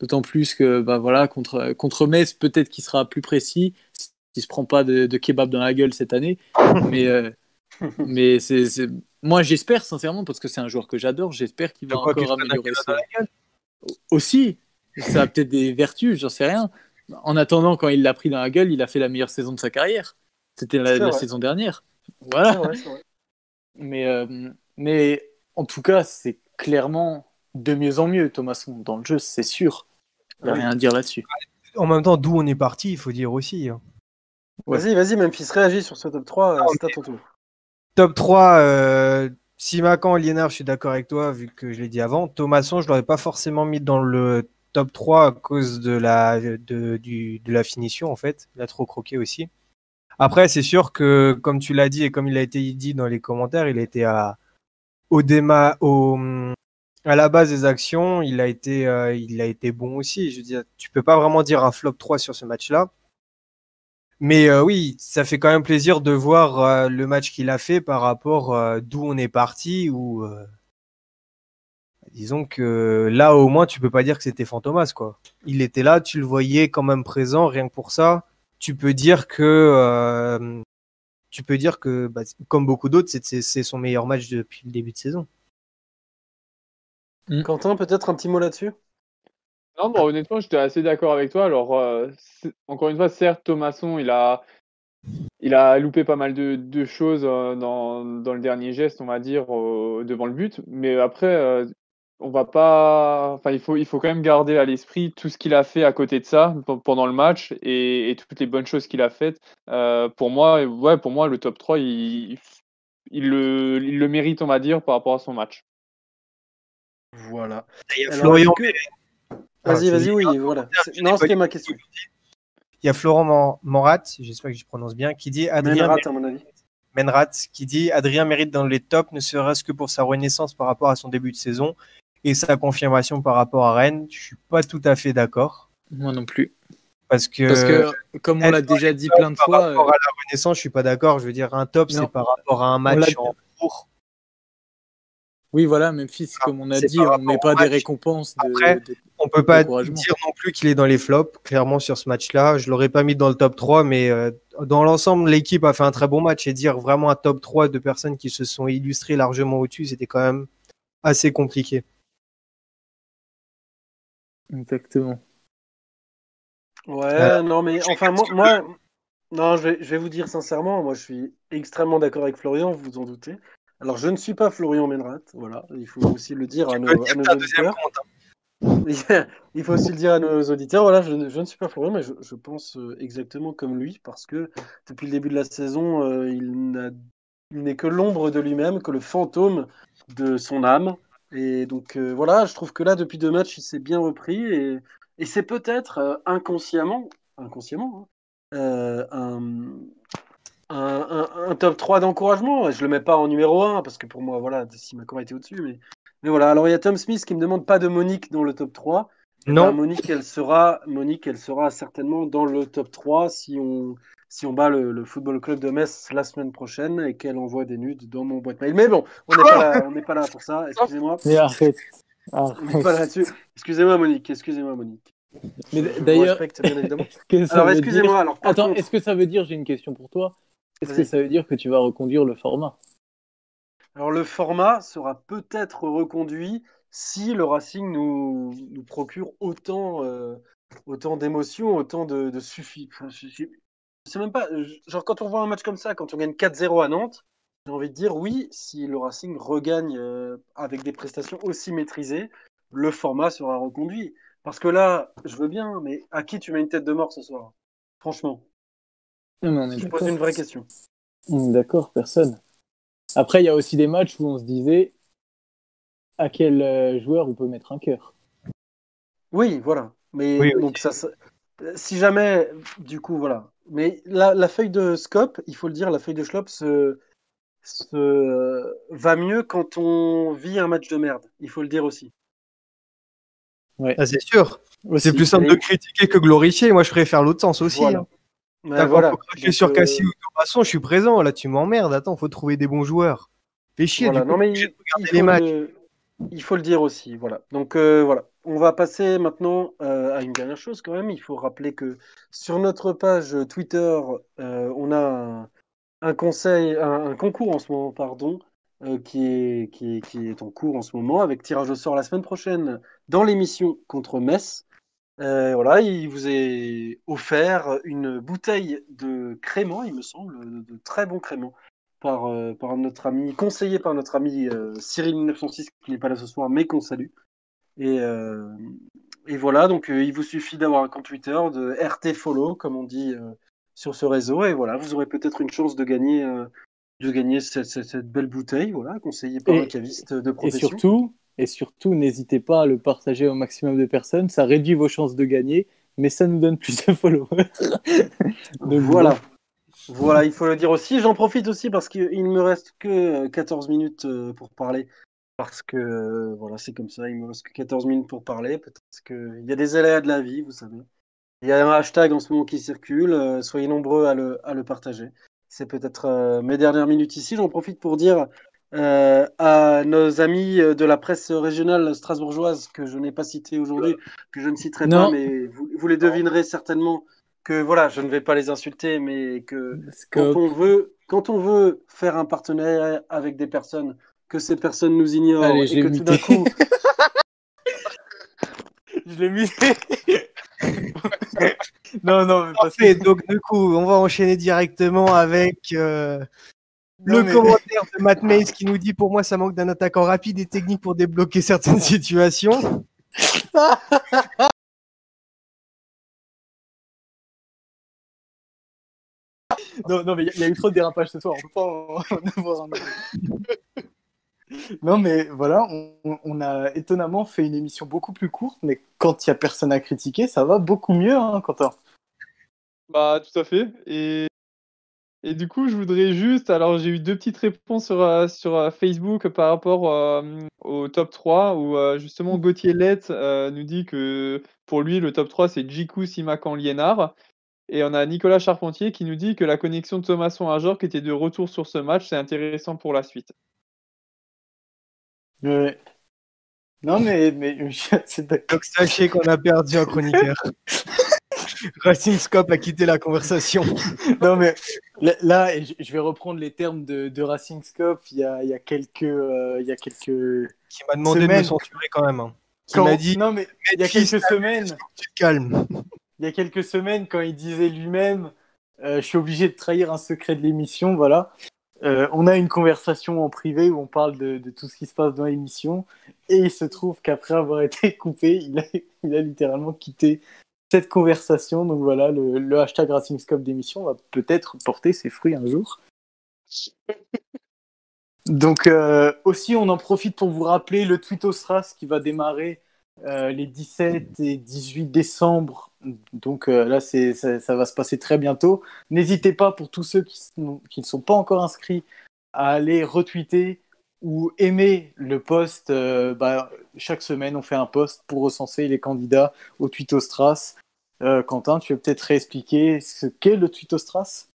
D'autant plus que bah voilà, contre, contre Metz, peut-être qu'il sera plus précis, s'il se prend pas de, de kebab dans la gueule cette année. Mais, euh, Mais c'est, moi, j'espère sincèrement, parce que c'est un joueur que j'adore, j'espère qu'il va encore améliorer ça. dans la gueule? Aussi, ça a peut-être des vertus, j'en sais rien. En attendant, quand il l'a pris dans la gueule, il a fait la meilleure saison de sa carrière. C'était la, saison dernière. Voilà. Vrai, vrai. Mais, euh, mais en tout cas, c'est clairement de mieux en mieux, Thomasson, dans le jeu, c'est sûr. Il n'y a Oui. rien à dire là-dessus. En même temps, d'où on est parti, il faut dire aussi. Ouais. Vas-y, vas-y, Memphis, réagis sur ce top 3. euh, Non, c'est à ton tour. Top 3, euh, Simacan, Liénard, je suis d'accord avec toi, vu que je l'ai dit avant. Thomasson, je l'aurais pas forcément mis dans le top 3 à cause de la, de, du- de la finition, en fait. Il a trop croqué aussi. Après, c'est sûr que, comme tu l'as dit et comme il a été dit dans les commentaires, il a été à, au déma, au, à la base des actions, il a été, euh, il a été bon aussi. Je veux dire, tu peux pas vraiment dire un flop 3 sur ce match-là. Mais euh, oui, ça fait quand même plaisir de voir euh, le match qu'il a fait par rapport euh, d'où on est parti. Ou euh, disons que là, au moins, tu peux pas dire que c'était Fantomas, quoi. Il était là, tu le voyais quand même présent, rien que pour ça. Tu peux dire que, euh, tu peux dire que, bah, comme beaucoup d'autres, c'est- c'est c'est son meilleur match depuis le début de saison. Quentin, peut-être un petit mot là-dessus? Non, bah, honnêtement, j'étais assez d'accord avec toi. Alors, euh, encore une fois, certes, Thomasson, il a, il a loupé pas mal de, de choses euh, dans, dans le dernier geste, on va dire, euh, devant le but. Mais après, euh, on va pas. Enfin, il faut, il faut quand même garder à l'esprit tout ce qu'il a fait à côté de ça pe- pendant le match et, et toutes les bonnes choses qu'il a faites. Euh, pour moi, ouais, pour moi, le top 3, il, il, le, il le mérite, on va dire, par rapport à son match. Voilà. Il y a Alors, Florian, que- Vas-y, vas-y, oui, voilà. Non, c'était ma question. il y a Florent Mor- Morat, j'espère que je prononce bien, qui dit Adrien Menrat, à mon avis. Menrat qui dit Adrien mérite dans les tops, ne serait-ce que pour sa renaissance par rapport à son début de saison et sa confirmation par rapport à Rennes. Je suis pas tout à fait d'accord Moi non plus. parce que, Parce que, comme on l'a déjà dit plein de par fois, rapport à la renaissance, je suis pas d'accord. Je veux dire un top, Non. c'est par rapport à un match en cours. oui, voilà, Memphis, comme on a dit, par on rapport met pas des récompenses. De, Après, de- On peut pas dire non plus qu'il est dans les flops, clairement sur ce match-là. Je l'aurais pas mis dans le top 3, mais euh, dans l'ensemble, l'équipe a fait un très bon match et dire vraiment un top 3 de personnes qui se sont illustrées largement au-dessus, c'était quand même assez compliqué. Exactement. Ouais, Euh, non, mais enfin, moi, moi- non, je vais, je vais vous dire sincèrement, moi, je suis extrêmement d'accord avec Florian, vous vous en doutez. Alors, je ne suis pas Florian Menrat, voilà, il faut aussi le dire à nos, à nos auditeurs. compte, hein. Il faut aussi le dire à nos auditeurs, voilà, je, ne- suis pas Florian, mais je, pense euh, exactement comme lui, parce que depuis le début de la saison, euh, il n'est que l'ombre de lui-même, que le fantôme de son âme. Et donc euh, voilà, je trouve que là, depuis deux matchs, il s'est bien repris, et, c'est peut-être inconsciemment, inconsciemment, hein, un, top 3 d'encouragement. Je le mets pas en numéro 1, parce que pour moi, voilà, Simacan était au-dessus, mais, mais voilà. Alors il y a Tom Smith qui me demande pas de Monique dans le top 3. Eh ben, Non, Monique, elle sera, Monique, elle sera certainement dans le top 3 si on, si on bat le, le Football Club de Metz la semaine prochaine et qu'elle envoie des nudes dans mon boîte mail. Mais bon, on n'est pas, là- on n'est pas là pour ça, excusez-moi. Mais arrête. On n'est pas là-dessus. Excusez-moi, Monique, excusez-moi, Monique. Mais d'ailleurs, Alors, excusez-moi, alors, Attends, contre- est-ce que ça veut dire, j'ai une question pour toi, est-ce que ça veut dire que tu vas reconduire le format? Alors le format sera peut-être reconduit si le Racing nous, nous procure autant, euh, autant d'émotions, autant de, de suffit. Enfin, sais même pas. Genre quand on voit un match comme ça, quand on gagne 4-0 à Nantes, j'ai envie de dire oui, si le Racing regagne euh, avec des prestations aussi maîtrisées, le format sera reconduit. Parce que là, je veux bien, mais à qui tu mets une tête de mort ce soir? Franchement, Non, mais on est je pose une vraie question. On est D'accord, personne. Après, il y a aussi des matchs où on se disait à quel euh, joueur on peut mettre un cœur. Oui, voilà. Mais Oui, oui. donc ça, ça- si jamais, du coup, voilà. Mais la, la feuille de scope, il faut le dire, la feuille de schlop se, se va mieux quand on vit un match de merde. Il faut le dire aussi. Ah, c'est sûr. C'est plus simple Et- de critiquer que glorifier. Moi, je préfère l'autre sens aussi. Voilà. hein. T'as voilà. faut Donc, sur euh, Cassie ou Thomasson, je suis présent. Là, tu m'emmerdes. Attends, faut trouver des bons joueurs. Fais chier. voilà. du coup, Non, mais obligé il, il les faut matchs. le, il faut le dire aussi. Voilà. Donc euh, voilà. On va passer maintenant euh, à une dernière chose quand même. Il faut rappeler que sur notre page Twitter, euh, on a un, un conseil, un, un concours en ce moment, pardon, qui, est, qui, est, qui est en cours en ce moment, avec tirage au sort la semaine prochaine dans l'émission contre Metz. Euh, voilà, il vous est offert une bouteille de crément, il me semble, de, très bon crément, par, euh, par notre ami, conseillé par notre ami euh, Cyril 906, qui n'est pas là ce soir, mais qu'on salue. Et, et voilà, donc il vous suffit d'avoir un compte Twitter, de RT Follow, comme on dit sur ce réseau, et voilà, vous aurez peut-être une chance de gagner, de gagner cette, cette- cette belle bouteille, voilà, conseillée par Et- un caviste de Et profession. surtout, et surtout, n'hésitez pas à le partager au maximum de personnes. Ça réduit vos chances de gagner, mais ça nous donne plus de followers. Donc voilà. Voilà, il faut le dire aussi. J'en profite aussi parce qu'il ne me reste que euh, 14 minutes euh, pour parler. Parce que euh, voilà, c'est comme ça, il me reste que 14 minutes pour parler. Peut-être qu'il y a des aléas de la vie, vous savez. Il y a un hashtag en ce moment qui circule. euh, soyez nombreux à le, à le partager. C'est peut-être mes dernières minutes ici. J'en profite pour dire euh, à nos amis euh, de la presse régionale strasbourgeoise que je n'ai pas cité aujourd'hui, que je ne citerai Non. pas, mais vous, vous les devinerez certainement que voilà, je ne vais pas les insulter, mais que quand on veut, quand on veut faire un partenariat avec des personnes, que ces personnes nous ignorent Allez, et que tout d'un coup, Je l'ai mis. non, non, mais parce que- Parfait, donc du coup, on va enchaîner directement avec euh, le mais- commentaire de Matt Mays qui nous dit pour moi ça manque d'un attaquant rapide et technique pour débloquer certaines situations. Non, non, mais il y a- il y, a eu trop de dérapages ce soir. On peut pas en- avoir un. Non, mais voilà, on, on a étonnamment fait une émission beaucoup plus courte, mais quand il y a personne à critiquer, ça va beaucoup mieux, hein, Quentin. Bah, tout à fait. Et, et du coup, je voudrais juste. Alors, j'ai eu deux petites réponses sur, euh, sur euh, Facebook par rapport euh, au top 3, où euh, justement Gauthier Lett euh, nous dit que pour lui, le top 3, c'est Jiku, Simakan, Liénard. Et on a Nicolas Charpentier qui nous dit que la connexion de Thomasson à Jork était de retour sur ce match. C'est intéressant pour la suite. Ouais. Non, mais, mais c'est d'accord. Donc sachez qu'on a perdu un chroniqueur. Racing Scope a quitté la conversation. Non, mais là, je vais reprendre les termes de, de Racing Scope. Il y a, il y a quelques, euh, il y a quelques Qui m'a demandé de Semaine. me censurer quand même. hein. Qui Quand- m'a dit Non, mais il y a quelques semaines. tu te calmes. il y a quelques semaines, quand il disait lui-même euh, Je suis obligé de trahir un secret de l'émission, voilà. Euh, on a une conversation en privé où on parle de, de tout ce qui se passe dans l'émission. Et il se trouve qu'après avoir été coupé, il a, il a littéralement quitté cette conversation. Donc voilà, le, le hashtag Racing Scope d'émission va peut-être porter ses fruits un jour. Donc euh, aussi, on en profite pour vous rappeler le Twittostras qui va démarrer euh, les 17 et 18 décembre. Donc euh, là, c'est, ça, ça va se passer très bientôt. N'hésitez pas, pour tous ceux qui, sont- qui ne sont pas encore inscrits, à aller retweeter ou aimer le post. Euh, bah, chaque semaine, on fait un post pour recenser les candidats au Twittostras. Euh, Quentin, tu veux peut-être réexpliquer ce qu'est le Twittostras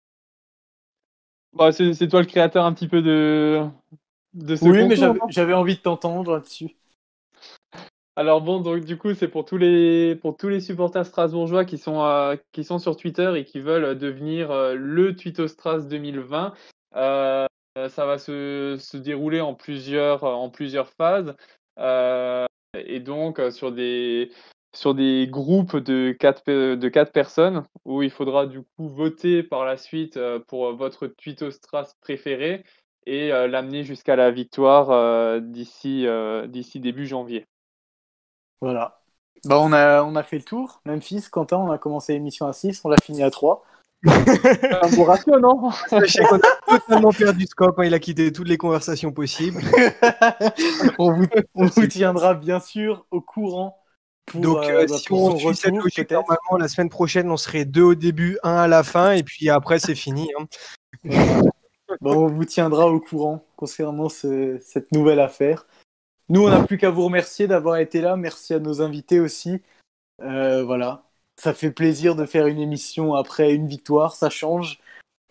Bah, c'est toi le créateur un petit peu de, de ce Oui, mais concours, j'avais, envie de t'entendre là-dessus. Alors bon, donc du coup, c'est pour tous les pour tous les supporters strasbourgeois qui sont euh, qui sont sur Twitter et qui veulent devenir euh, le Twittostras 2020. Euh, ça va se, se dérouler en plusieurs en plusieurs phases Euh, et donc euh, sur des sur des groupes de quatre de quatre personnes où il faudra du coup voter par la suite euh, pour votre Twittostras préféré et euh, l'amener jusqu'à la victoire euh, d'ici euh, d'ici début janvier. Voilà. Bah, on, a, on a fait le tour. Memphis, Quentin, on a commencé l'émission à 6, on l'a fini à 3. Un bon ratio, non Sachez qu'on a totalement perdu Scope. hein. Il a quitté toutes les conversations possibles. on, vous, on vous tiendra bien sûr au courant. Pour, Donc, euh, euh, bah, si on suit cette logique, normalement, la semaine prochaine, on serait deux au début, un à la fin, et puis après, c'est fini. hein. On vous tiendra au courant concernant ce- cette nouvelle affaire. Nous, on n'a plus qu'à vous remercier d'avoir été là. Merci à nos invités aussi. Euh, voilà. Ça fait plaisir de faire une émission après une victoire. Ça change.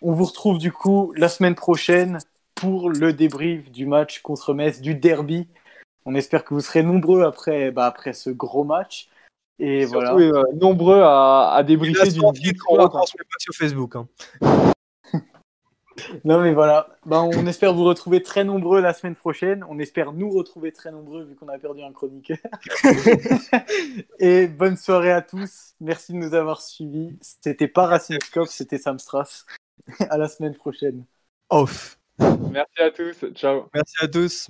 On vous retrouve du coup la semaine prochaine pour le débrief du match contre Metz, du derby. On espère que vous serez nombreux après, bah, après ce gros match. Et voilà. Surtout, euh, nombreux à, à débriefer d'une titre, on victoire. retransmet pas sur Facebook. hein. Non mais voilà, ben, on espère vous retrouver très nombreux la semaine prochaine. On espère nous retrouver très nombreux vu qu'on a perdu un chroniqueur. Et bonne soirée à tous. Merci de nous avoir suivis. C'était pas Racing Scope, c'était Sam Strass. à la semaine prochaine. Off. Merci à tous. Ciao. Merci à tous.